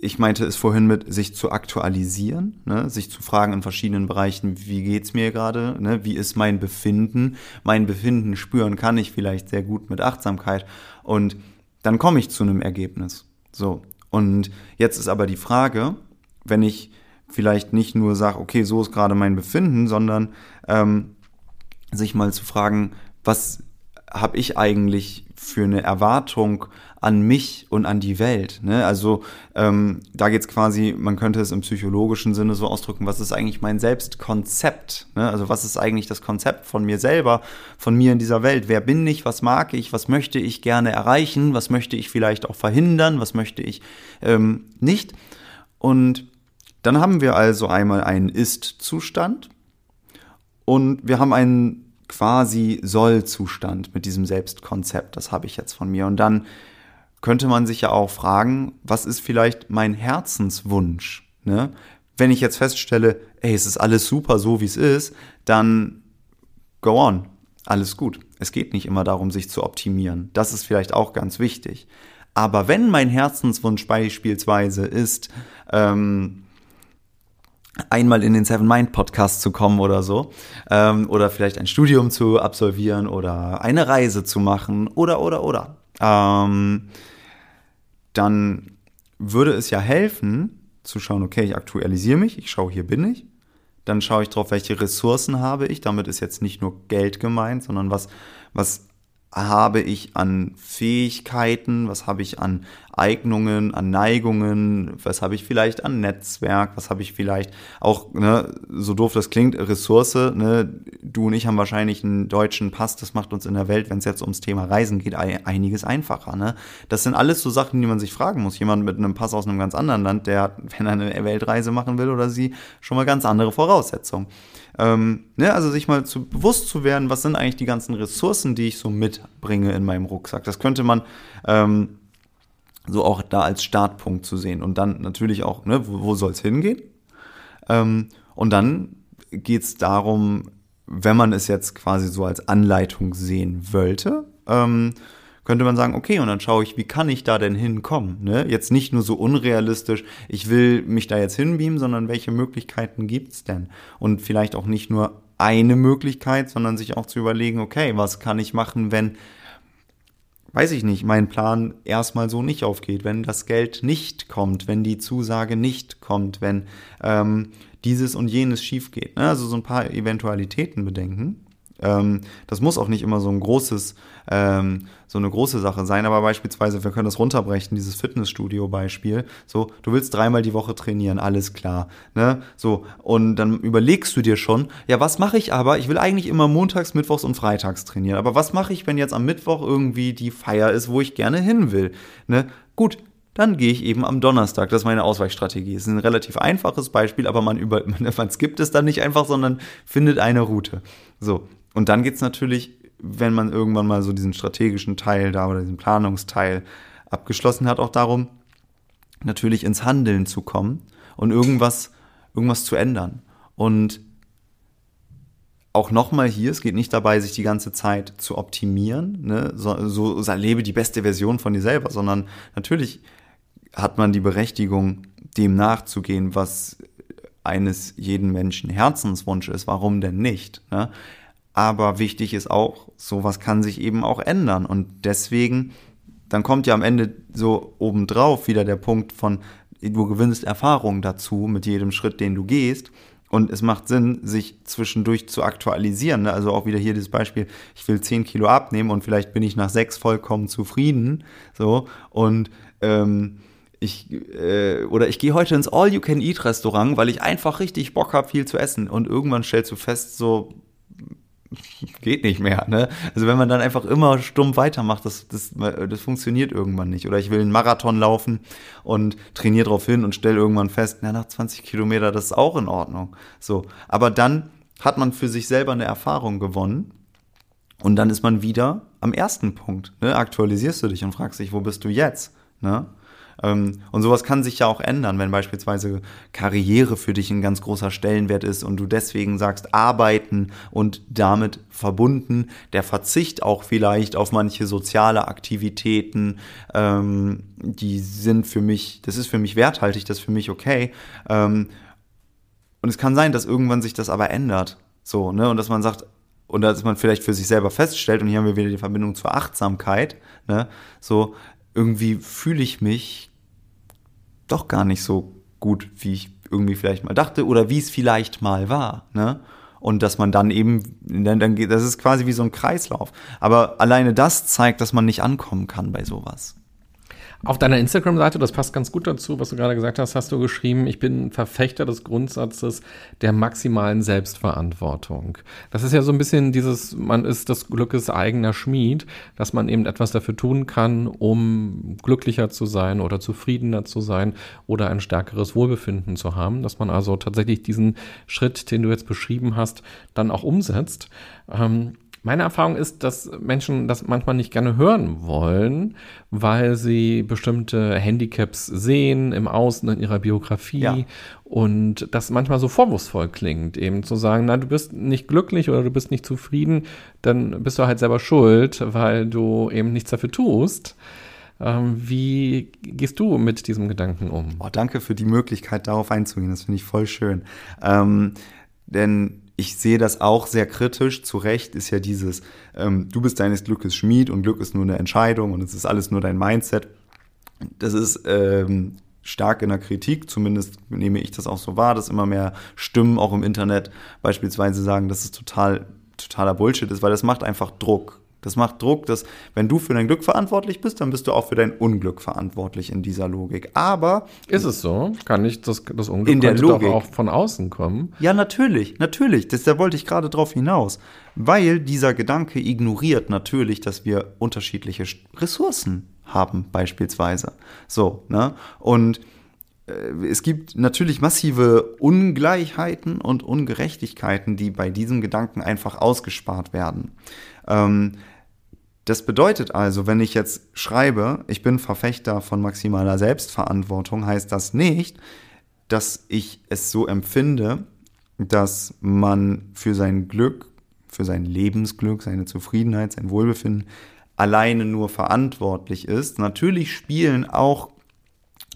Ich meinte es vorhin mit sich zu aktualisieren, ne? sich zu fragen in verschiedenen Bereichen, wie geht's mir gerade, ne? wie ist mein Befinden, mein Befinden spüren kann ich vielleicht sehr gut mit Achtsamkeit und dann komme ich zu einem Ergebnis. So, und jetzt ist aber die Frage, wenn ich vielleicht nicht nur sage, okay, so ist gerade mein Befinden, sondern ähm, sich mal zu fragen, was habe ich eigentlich für eine Erwartung an mich und an die Welt. Ne? Also ähm, da geht's quasi, man könnte es im psychologischen Sinne so ausdrücken, was ist eigentlich mein Selbstkonzept? Ne? Also was ist eigentlich das Konzept von mir selber, von mir in dieser Welt? Wer bin ich? Was mag ich? Was möchte ich gerne erreichen? Was möchte ich vielleicht auch verhindern? Was möchte ich ähm, nicht? Und dann haben wir also einmal einen Ist-Zustand und wir haben einen quasi Soll-Zustand mit diesem Selbstkonzept. Das habe ich jetzt von mir. Und dann könnte man sich ja auch fragen, was ist vielleicht mein Herzenswunsch? Ne? Wenn ich jetzt feststelle, ey, es ist alles super so, wie es ist, dann go on, alles gut. Es geht nicht immer darum, sich zu optimieren. Das ist vielleicht auch ganz wichtig. Aber wenn mein Herzenswunsch beispielsweise ist, ähm, einmal in den Seven Mind Podcast zu kommen oder so, ähm, oder vielleicht ein Studium zu absolvieren oder eine Reise zu machen oder oder oder, ähm, dann würde es ja helfen zu schauen, okay, ich aktualisiere mich, ich schaue, hier bin ich, dann schaue ich drauf, welche Ressourcen habe ich. Damit ist jetzt nicht nur Geld gemeint, sondern was was habe ich an Fähigkeiten, was habe ich an Eignungen, an Neigungen, was habe ich vielleicht an Netzwerk, was habe ich vielleicht auch, ne, so doof das klingt, Ressource, ne, du und ich haben wahrscheinlich einen deutschen Pass, das macht uns in der Welt, wenn es jetzt ums Thema Reisen geht, einiges einfacher, ne. Das sind alles so Sachen, die man sich fragen muss. Jemand mit einem Pass aus einem ganz anderen Land, der, wenn er eine Weltreise machen will oder sie, schon mal ganz andere Voraussetzungen. Ähm, ne, also sich mal zu, bewusst zu werden, was sind eigentlich die ganzen Ressourcen, die ich so mitbringe in meinem Rucksack. Das könnte man ähm, so auch da als Startpunkt zu sehen. Und dann natürlich auch, ne, wo, wo soll es hingehen? Ähm, und dann geht es darum, wenn man es jetzt quasi so als Anleitung sehen wollte, ähm, könnte man sagen, okay, und dann schaue ich, wie kann ich da denn hinkommen? Ne? Jetzt nicht nur so unrealistisch, ich will mich da jetzt hinbeamen, sondern welche Möglichkeiten gibt's denn? Und vielleicht auch nicht nur eine Möglichkeit, sondern sich auch zu überlegen, okay, was kann ich machen, wenn, weiß ich nicht, mein Plan erstmal so nicht aufgeht, wenn das Geld nicht kommt, wenn die Zusage nicht kommt, wenn ähm, dieses und jenes schief geht. Ne? Also so ein paar Eventualitäten bedenken. Ähm, das muss auch nicht immer so ein großes, ähm, so eine große Sache sein, aber beispielsweise, wir können das runterbrechen, dieses Fitnessstudio-Beispiel. So, du willst dreimal die Woche trainieren, alles klar. Ne? So, und dann überlegst du dir schon, ja, was mache ich aber? Ich will eigentlich immer montags, mittwochs und freitags trainieren. Aber was mache ich, wenn jetzt am Mittwoch irgendwie die Feier ist, wo ich gerne hin will? Ne? Gut, dann gehe ich eben am Donnerstag. Das ist meine Ausweichstrategie. Es ist ein relativ einfaches Beispiel, aber man, über, man skippt es dann nicht einfach, sondern findet eine Route. So, und dann geht es natürlich, wenn man irgendwann mal so diesen strategischen Teil da oder diesen Planungsteil abgeschlossen hat, auch darum, natürlich ins Handeln zu kommen und irgendwas, irgendwas zu ändern. Und auch nochmal hier, es geht nicht dabei, sich die ganze Zeit zu optimieren, ne? so, so, so lebe die beste Version von dir selber, sondern natürlich hat man die Berechtigung, dem nachzugehen, was eines jeden Menschen Herzenswunsch ist. Warum denn nicht? Ne? Aber wichtig ist auch, sowas kann sich eben auch ändern. Und deswegen, dann kommt ja am Ende so obendrauf wieder der Punkt von, du gewinnst Erfahrung dazu mit jedem Schritt, den du gehst. Und es macht Sinn, sich zwischendurch zu aktualisieren. Ne? Also auch wieder hier dieses Beispiel, ich will 10 Kilo abnehmen und vielleicht bin ich nach sechs vollkommen zufrieden. So, und ähm, ich äh, oder ich gehe heute ins All-You-Can-Eat-Restaurant, weil ich einfach richtig Bock habe, viel zu essen. Und irgendwann stellst du fest, so geht nicht mehr. Ne? Also wenn man dann einfach immer stumm weitermacht, das, das, das funktioniert irgendwann nicht. Oder ich will einen Marathon laufen und trainiere darauf hin und stelle irgendwann fest, na, nach 20 Kilometer, das ist auch in Ordnung. So, aber dann hat man für sich selber eine Erfahrung gewonnen und dann ist man wieder am ersten Punkt. Ne? Aktualisierst du dich und fragst dich, wo bist du jetzt? Ne? Ähm, und sowas kann sich ja auch ändern, wenn beispielsweise Karriere für dich ein ganz großer Stellenwert ist und du deswegen sagst, arbeiten und damit verbunden der Verzicht auch vielleicht auf manche soziale Aktivitäten, ähm, die sind für mich, das ist für mich werthaltig, das ist für mich okay. Ähm, und es kann sein, dass irgendwann sich das aber ändert. So, ne? Und dass man sagt, und dass man vielleicht für sich selber feststellt, und hier haben wir wieder die Verbindung zur Achtsamkeit, ne? So, irgendwie fühle ich mich doch gar nicht so gut, wie ich irgendwie vielleicht mal dachte oder wie es vielleicht mal war. Ne? Und dass man dann eben, dann, dann geht, das ist quasi wie so ein Kreislauf. Aber alleine das zeigt, dass man nicht ankommen kann bei sowas. Auf deiner Instagram-Seite, das passt ganz gut dazu, was du gerade gesagt hast, hast du geschrieben, ich bin Verfechter des Grundsatzes der maximalen Selbstverantwortung. Das ist ja so ein bisschen dieses, man ist des Glückes eigener Schmied, dass man eben etwas dafür tun kann, um glücklicher zu sein oder zufriedener zu sein oder ein stärkeres Wohlbefinden zu haben, dass man also tatsächlich diesen Schritt, den du jetzt beschrieben hast, dann auch umsetzt. Ähm, meine Erfahrung ist, dass Menschen das manchmal nicht gerne hören wollen, weil sie bestimmte Handicaps sehen im Außen, in ihrer Biografie ja. und das manchmal so vorwurfsvoll klingt, eben zu sagen, na, du bist nicht glücklich oder du bist nicht zufrieden, dann bist du halt selber schuld, weil du eben nichts dafür tust. Ähm, wie gehst du mit diesem Gedanken um? Oh, danke für die Möglichkeit, darauf einzugehen. Das finde ich voll schön. Ähm, denn ich sehe das auch sehr kritisch. Zu Recht ist ja dieses, ähm, du bist deines Glückes Schmied und Glück ist nur eine Entscheidung und es ist alles nur dein Mindset. Das ist ähm, stark in der Kritik, zumindest nehme ich das auch so wahr, dass immer mehr Stimmen auch im Internet beispielsweise sagen, dass es total totaler Bullshit ist, weil das macht einfach Druck. Das macht Druck, dass wenn du für dein Glück verantwortlich bist, dann bist du auch für dein Unglück verantwortlich in dieser Logik. Aber ist es so? Kann nicht das, das Unglück in der Logik. auch von außen kommen? Ja, natürlich, natürlich. Das, da wollte ich gerade drauf hinaus, weil dieser Gedanke ignoriert natürlich, dass wir unterschiedliche Ressourcen haben beispielsweise. So, ne? Und äh, es gibt natürlich massive Ungleichheiten und Ungerechtigkeiten, die bei diesem Gedanken einfach ausgespart werden. Ähm, das bedeutet also, wenn ich jetzt schreibe, ich bin Verfechter von maximaler Selbstverantwortung, heißt das nicht, dass ich es so empfinde, dass man für sein Glück, für sein Lebensglück, seine Zufriedenheit, sein Wohlbefinden alleine nur verantwortlich ist. Natürlich spielen auch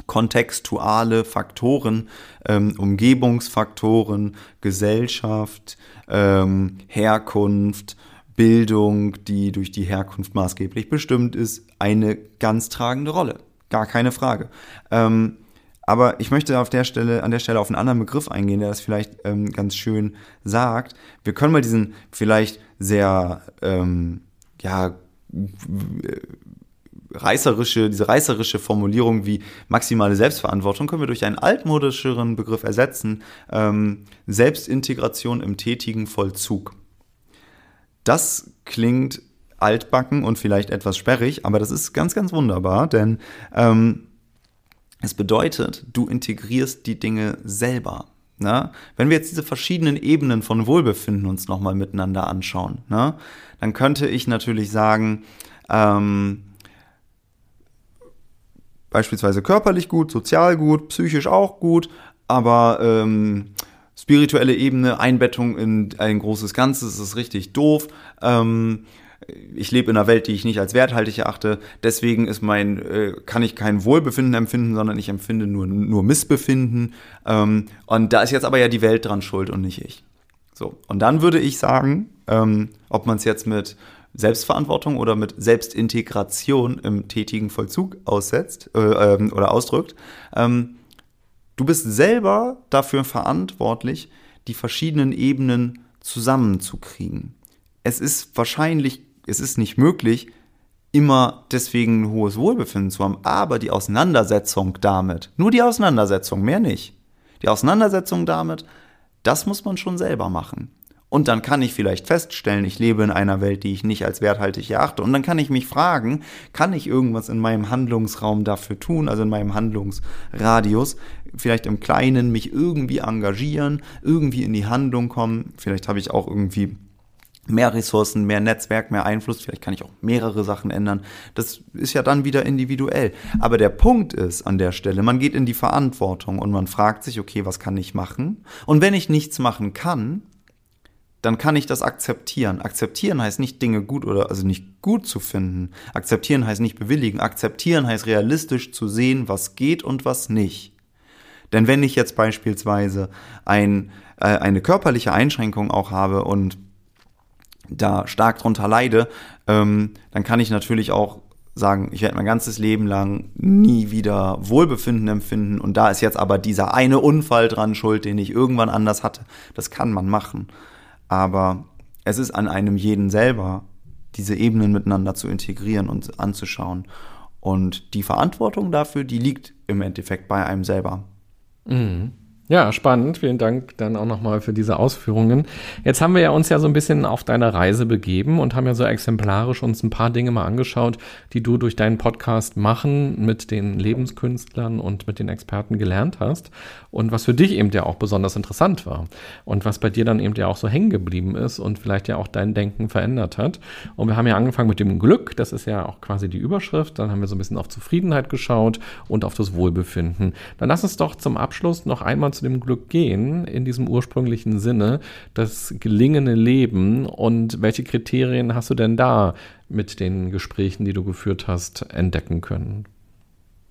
kontextuale Faktoren, ähm, Umgebungsfaktoren, Gesellschaft, ähm, Herkunft, Bildung, die durch die Herkunft maßgeblich bestimmt ist, eine ganz tragende Rolle. Gar keine Frage. Ähm, aber ich möchte auf der Stelle, an der Stelle auf einen anderen Begriff eingehen, der das vielleicht ähm, ganz schön sagt. Wir können mal diesen vielleicht sehr, ähm, ja, reißerische, diese reißerische Formulierung wie maximale Selbstverantwortung können wir durch einen altmodischeren Begriff ersetzen. Ähm, Selbstintegration im tätigen Vollzug. Das klingt altbacken und vielleicht etwas sperrig, aber das ist ganz, ganz wunderbar, denn ähm, es bedeutet, du integrierst die Dinge selber. Ne? Wenn wir jetzt diese verschiedenen Ebenen von Wohlbefinden uns nochmal miteinander anschauen, ne? dann könnte ich natürlich sagen, ähm, beispielsweise körperlich gut, sozial gut, psychisch auch gut, aber ähm, spirituelle Ebene, Einbettung in ein großes Ganzes ist richtig doof. Ähm, ich lebe in einer Welt, die ich nicht als werthaltig erachte. Deswegen ist mein, äh, kann ich kein Wohlbefinden empfinden, sondern ich empfinde nur, nur Missbefinden. Ähm, und da ist jetzt aber ja die Welt dran schuld und nicht ich. So, und dann würde ich sagen, ähm, ob man es jetzt mit Selbstverantwortung oder mit Selbstintegration im tätigen Vollzug aussetzt äh, ähm, oder ausdrückt, ähm, du bist selber dafür verantwortlich, die verschiedenen Ebenen zusammenzukriegen. Es ist wahrscheinlich, es ist nicht möglich, immer deswegen ein hohes Wohlbefinden zu haben, aber die Auseinandersetzung damit, nur die Auseinandersetzung, mehr nicht. Die Auseinandersetzung damit, das muss man schon selber machen. Und dann kann ich vielleicht feststellen, ich lebe in einer Welt, die ich nicht als werthaltig erachte. Und dann kann ich mich fragen, kann ich irgendwas in meinem Handlungsraum dafür tun, also in meinem Handlungsradius, vielleicht im Kleinen mich irgendwie engagieren, irgendwie in die Handlung kommen. Vielleicht habe ich auch irgendwie mehr Ressourcen, mehr Netzwerk, mehr Einfluss. Vielleicht kann ich auch mehrere Sachen ändern. Das ist ja dann wieder individuell. Aber der Punkt ist an der Stelle, man geht in die Verantwortung und man fragt sich, okay, was kann ich machen? Und wenn ich nichts machen kann, dann kann ich das akzeptieren. Akzeptieren heißt nicht Dinge gut oder also nicht gut zu finden. Akzeptieren heißt nicht bewilligen. Akzeptieren heißt realistisch zu sehen, was geht und was nicht. Denn wenn ich jetzt beispielsweise ein, äh, eine körperliche Einschränkung auch habe und da stark drunter leide, ähm, dann kann ich natürlich auch sagen, ich werde mein ganzes Leben lang nie wieder Wohlbefinden empfinden und da ist jetzt aber dieser eine Unfall dran schuld, den ich irgendwann anders hatte. Das kann man machen. Aber es ist an einem jeden selber, diese Ebenen miteinander zu integrieren und anzuschauen. Und die Verantwortung dafür, die liegt im Endeffekt bei einem selber. Mhm. Ja, spannend. Vielen Dank dann auch nochmal für diese Ausführungen. Jetzt haben wir ja uns ja so ein bisschen auf deine Reise begeben und haben ja so exemplarisch uns ein paar Dinge mal angeschaut, die du durch deinen Podcast machen mit den Lebenskünstlern und mit den Experten gelernt hast und was für dich eben ja auch besonders interessant war und was bei dir dann eben ja auch so hängen geblieben ist und vielleicht ja auch dein Denken verändert hat. Und wir haben ja angefangen mit dem Glück, das ist ja auch quasi die Überschrift. Dann haben wir so ein bisschen auf Zufriedenheit geschaut und auf das Wohlbefinden. Dann lass uns doch zum Abschluss noch einmal zu dem Glück gehen, in diesem ursprünglichen Sinne, das gelingende Leben und welche Kriterien hast du denn da mit den Gesprächen, die du geführt hast, entdecken können?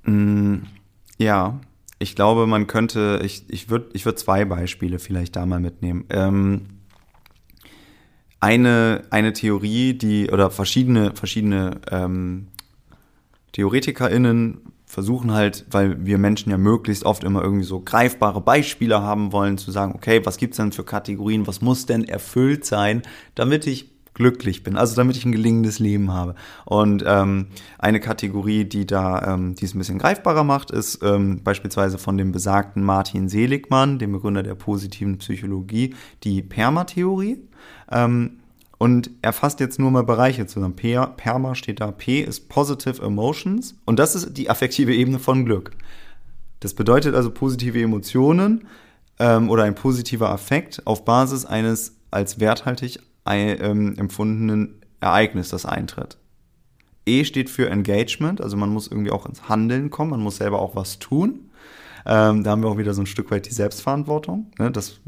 Mm, ja, ich glaube, man könnte, ich, ich würde ich würd zwei Beispiele vielleicht da mal mitnehmen. Ähm, eine, eine Theorie, die, oder verschiedene, verschiedene ähm, TheoretikerInnen versuchen halt, weil wir Menschen ja möglichst oft immer irgendwie so greifbare Beispiele haben wollen, zu sagen, okay, was gibt's denn für Kategorien, was muss denn erfüllt sein, damit ich glücklich bin, also damit ich ein gelingendes Leben habe. Und ähm, eine Kategorie, die da, ähm, die es ein bisschen greifbarer macht, ist ähm, beispielsweise von dem besagten Martin Seligmann, dem Begründer der positiven Psychologie, die Permatheorie. Ähm, und er fasst jetzt nur mal Bereiche zusammen. P, Perma steht da. P ist Positive Emotions. Und das ist die affektive Ebene von Glück. Das bedeutet also positive Emotionen ähm, oder ein positiver Affekt auf Basis eines als werthaltig ähm, empfundenen Ereignis, das eintritt. E steht für Engagement, also man muss irgendwie auch ins Handeln kommen, man muss selber auch was tun. Ähm, da haben wir auch wieder so ein Stück weit die Selbstverantwortung. Ne? Das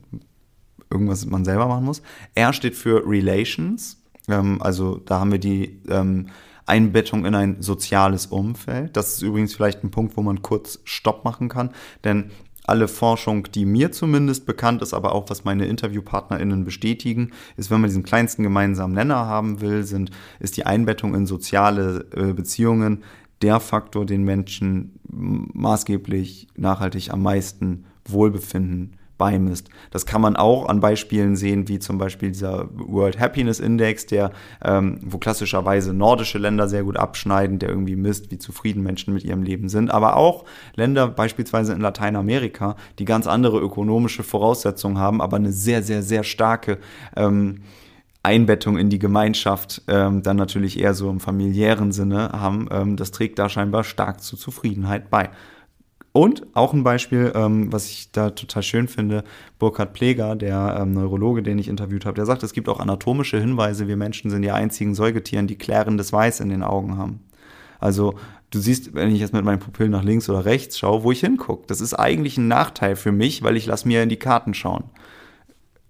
irgendwas man selber machen muss. R steht für Relations, ähm, also da haben wir die ähm, Einbettung in ein soziales Umfeld. Das ist übrigens vielleicht ein Punkt, wo man kurz Stopp machen kann, denn alle Forschung, die mir zumindest bekannt ist, aber auch was meine InterviewpartnerInnen bestätigen, ist, wenn man diesen kleinsten gemeinsamen Nenner haben will, sind, ist die Einbettung in soziale äh, Beziehungen der Faktor, den Menschen maßgeblich nachhaltig am meisten Wohlbefinden beimisst. Das kann man auch an Beispielen sehen, wie zum Beispiel dieser World Happiness Index, der, ähm, wo klassischerweise nordische Länder sehr gut abschneiden, der irgendwie misst, wie zufrieden Menschen mit ihrem Leben sind. Aber auch Länder beispielsweise in Lateinamerika, die ganz andere ökonomische Voraussetzungen haben, aber eine sehr, sehr, sehr starke ähm, Einbettung in die Gemeinschaft ähm, dann natürlich eher so im familiären Sinne haben, ähm, das trägt da scheinbar stark zur Zufriedenheit bei. Und auch ein Beispiel, ähm, was ich da total schön finde, Burkhard Pleger, der ähm, Neurologe, den ich interviewt habe, der sagt, es gibt auch anatomische Hinweise, wir Menschen sind die einzigen Säugetieren, die klärendes Weiß in den Augen haben. Also du siehst, wenn ich jetzt mit meinen Pupillen nach links oder rechts schaue, wo ich hingucke. Das ist eigentlich ein Nachteil für mich, weil ich lasse mir in die Karten schauen.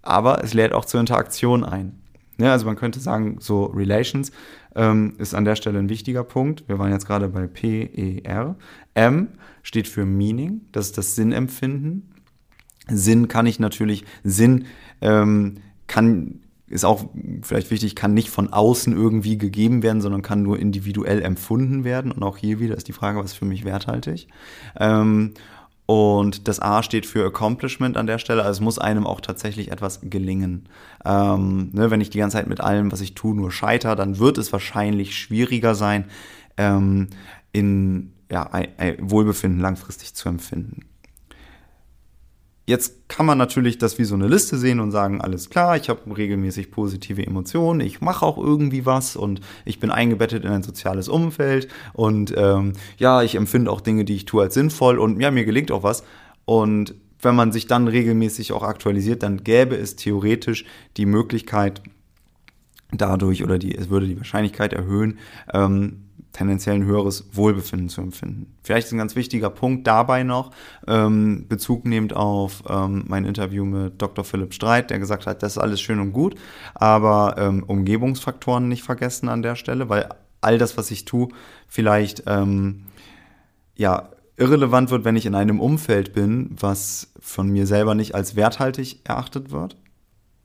Aber es lädt auch zur Interaktion ein. Ja, also man könnte sagen, so Relations ähm, ist an der Stelle ein wichtiger Punkt. Wir waren jetzt gerade bei P, E, R. M steht für Meaning, das ist das Sinnempfinden. Sinn kann ich natürlich, Sinn ähm, kann ist auch vielleicht wichtig, kann nicht von außen irgendwie gegeben werden, sondern kann nur individuell empfunden werden. Und auch hier wieder ist die Frage, was für mich werthaltig? Ähm, und das A steht für Accomplishment an der Stelle. Also es muss einem auch tatsächlich etwas gelingen. Ähm, ne, wenn ich die ganze Zeit mit allem, was ich tue, nur scheiter, dann wird es wahrscheinlich schwieriger sein, ähm, in ja, ein, ein Wohlbefinden langfristig zu empfinden. Jetzt kann man natürlich das wie so eine Liste sehen und sagen, alles klar, ich habe regelmäßig positive Emotionen, ich mache auch irgendwie was und ich bin eingebettet in ein soziales Umfeld und ähm, ja, ich empfinde auch Dinge, die ich tue, als sinnvoll und ja, mir gelingt auch was. Und wenn man sich dann regelmäßig auch aktualisiert, dann gäbe es theoretisch die Möglichkeit, dadurch oder die, es würde die Wahrscheinlichkeit erhöhen, ähm, tendenziell ein höheres Wohlbefinden zu empfinden. Vielleicht ein ganz wichtiger Punkt dabei noch, ähm, Bezug nehmend auf ähm, mein Interview mit Dr. Philipp Streit, der gesagt hat, das ist alles schön und gut, aber ähm, Umgebungsfaktoren nicht vergessen an der Stelle, weil all das, was ich tue, vielleicht ähm, ja irrelevant wird, wenn ich in einem Umfeld bin, was von mir selber nicht als werthaltig erachtet wird.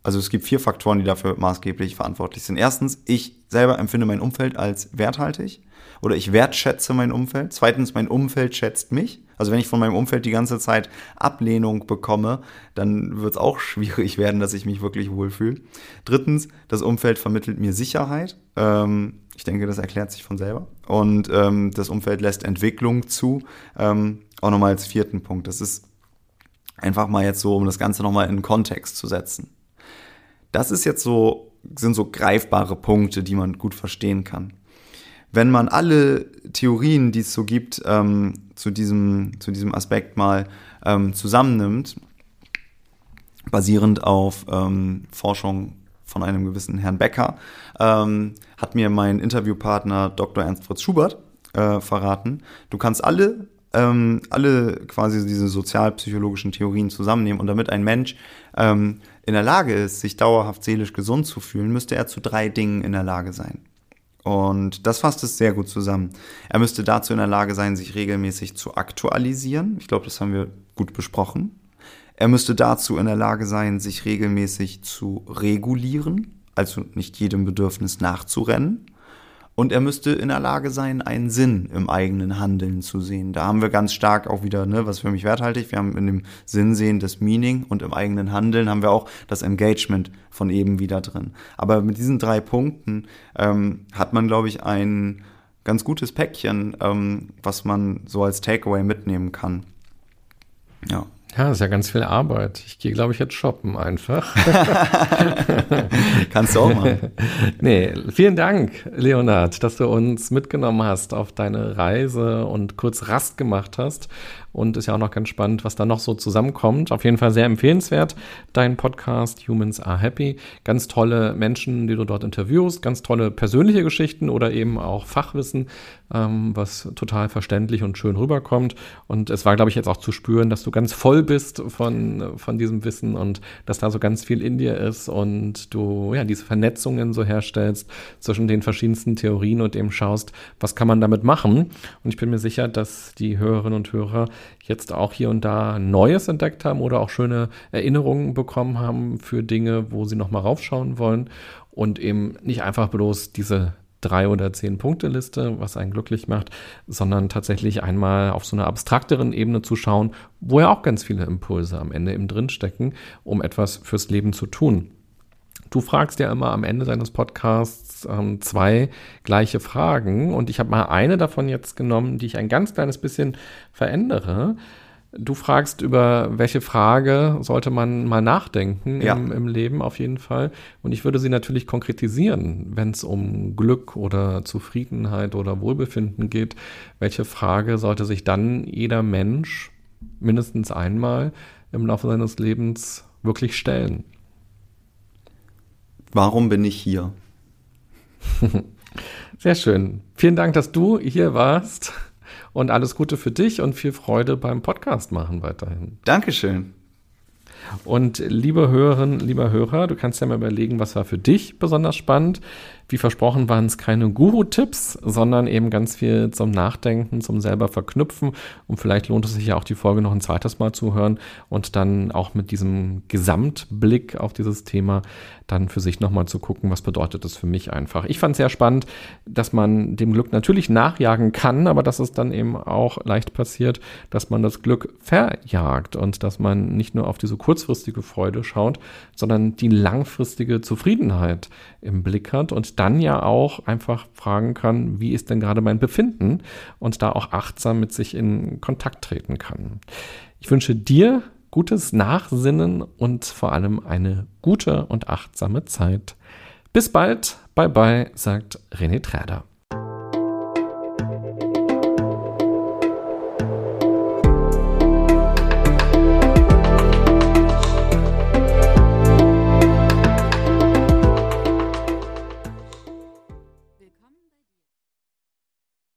Also es gibt vier Faktoren, die dafür maßgeblich verantwortlich sind. Erstens, ich selber empfinde mein Umfeld als werthaltig oder ich wertschätze mein Umfeld. Zweitens, mein Umfeld schätzt mich. Also wenn ich von meinem Umfeld die ganze Zeit Ablehnung bekomme, dann wird es auch schwierig werden, dass ich mich wirklich wohlfühle. Drittens, das Umfeld vermittelt mir Sicherheit. Ähm, ich denke, das erklärt sich von selber. Und ähm, das Umfeld lässt Entwicklung zu. Ähm, auch nochmal als vierten Punkt. Das ist einfach mal jetzt so, um das Ganze nochmal in Kontext zu setzen. Das ist jetzt so, sind so greifbare Punkte, die man gut verstehen kann wenn man alle Theorien, die es so gibt, ähm, zu, diesem, zu diesem Aspekt mal ähm, zusammennimmt, basierend auf ähm, Forschung von einem gewissen Herrn Becker, ähm, hat mir mein Interviewpartner Dr. Ernst Fritz Schubert äh, verraten. Du kannst alle, ähm, alle quasi diese sozialpsychologischen Theorien zusammennehmen und damit ein Mensch ähm, in der Lage ist, sich dauerhaft seelisch gesund zu fühlen, müsste er zu drei Dingen in der Lage sein. Und das fasst es sehr gut zusammen. Er müsste dazu in der Lage sein, sich regelmäßig zu aktualisieren. Ich glaube, das haben wir gut besprochen. Er müsste dazu in der Lage sein, sich regelmäßig zu regulieren, also nicht jedem Bedürfnis nachzurennen. Und er müsste in der Lage sein, einen Sinn im eigenen Handeln zu sehen. Da haben wir ganz stark auch wieder, ne, was für mich werthaltig. Wir haben in dem Sinn sehen das Meaning und im eigenen Handeln haben wir auch das Engagement von eben wieder drin. Aber mit diesen drei Punkten ähm, hat man, glaube ich, ein ganz gutes Päckchen, ähm, was man so als Takeaway mitnehmen kann. Ja. Ja, ist ja ganz viel Arbeit. Ich gehe, glaube ich, jetzt shoppen einfach. Kannst du auch machen. nee, vielen Dank, Leonard, dass du uns mitgenommen hast auf deine Reise und kurz Rast gemacht hast und ist ja auch noch ganz spannend, was da noch so zusammenkommt. Auf jeden Fall sehr empfehlenswert, dein Podcast Humans Are Happy. Ganz tolle Menschen, die du dort interviewst, ganz tolle persönliche Geschichten oder eben auch Fachwissen, ähm, was total verständlich und schön rüberkommt. Und es war, glaube ich, jetzt auch zu spüren, dass du ganz voll bist von, von diesem Wissen und dass da so ganz viel in dir ist und du ja diese Vernetzungen so herstellst zwischen den verschiedensten Theorien und eben schaust, was kann man damit machen. Und ich bin mir sicher, dass die Hörerinnen und Hörer jetzt auch hier und da Neues entdeckt haben oder auch schöne Erinnerungen bekommen haben für Dinge, wo sie nochmal raufschauen wollen und eben nicht einfach bloß diese drei oder zehn Punkte Liste, was einen glücklich macht, sondern tatsächlich einmal auf so einer abstrakteren Ebene zu schauen, wo ja auch ganz viele Impulse am Ende eben drinstecken, um etwas fürs Leben zu tun. Du fragst ja immer am Ende deines Podcasts ähm, zwei gleiche Fragen und ich habe mal eine davon jetzt genommen, die ich ein ganz kleines bisschen verändere. Du fragst, über welche Frage sollte man mal nachdenken ja. im, im, Leben auf jeden Fall. Und ich würde sie natürlich konkretisieren, wenn es um Glück oder Zufriedenheit oder Wohlbefinden geht. Welche Frage sollte sich dann jeder Mensch mindestens einmal im Laufe seines Lebens wirklich stellen? Warum bin ich hier? Sehr schön. Vielen Dank, dass du hier warst und alles Gute für dich und viel Freude beim Podcast machen weiterhin. Dankeschön. Und liebe Hörerinnen, lieber Hörer, du kannst ja mal überlegen, was war für dich besonders spannend Wie versprochen waren es keine Guru-Tipps, sondern eben ganz viel zum Nachdenken, zum selber verknüpfen. Und vielleicht lohnt es sich ja auch die Folge noch ein zweites Mal zu hören und dann auch mit diesem Gesamtblick auf dieses Thema dann für sich nochmal zu gucken, was bedeutet das für mich einfach. Ich fand es sehr spannend, dass man dem Glück natürlich nachjagen kann, aber dass es dann eben auch leicht passiert, dass man das Glück verjagt und dass man nicht nur auf diese kurzfristige Freude schaut, sondern die langfristige Zufriedenheit im Blick hat und dann ja auch einfach fragen kann, wie ist denn gerade mein Befinden und da auch achtsam mit sich in Kontakt treten kann. Ich wünsche dir gutes Nachsinnen und vor allem eine gute und achtsame Zeit. Bis bald, bye bye, sagt René Träder.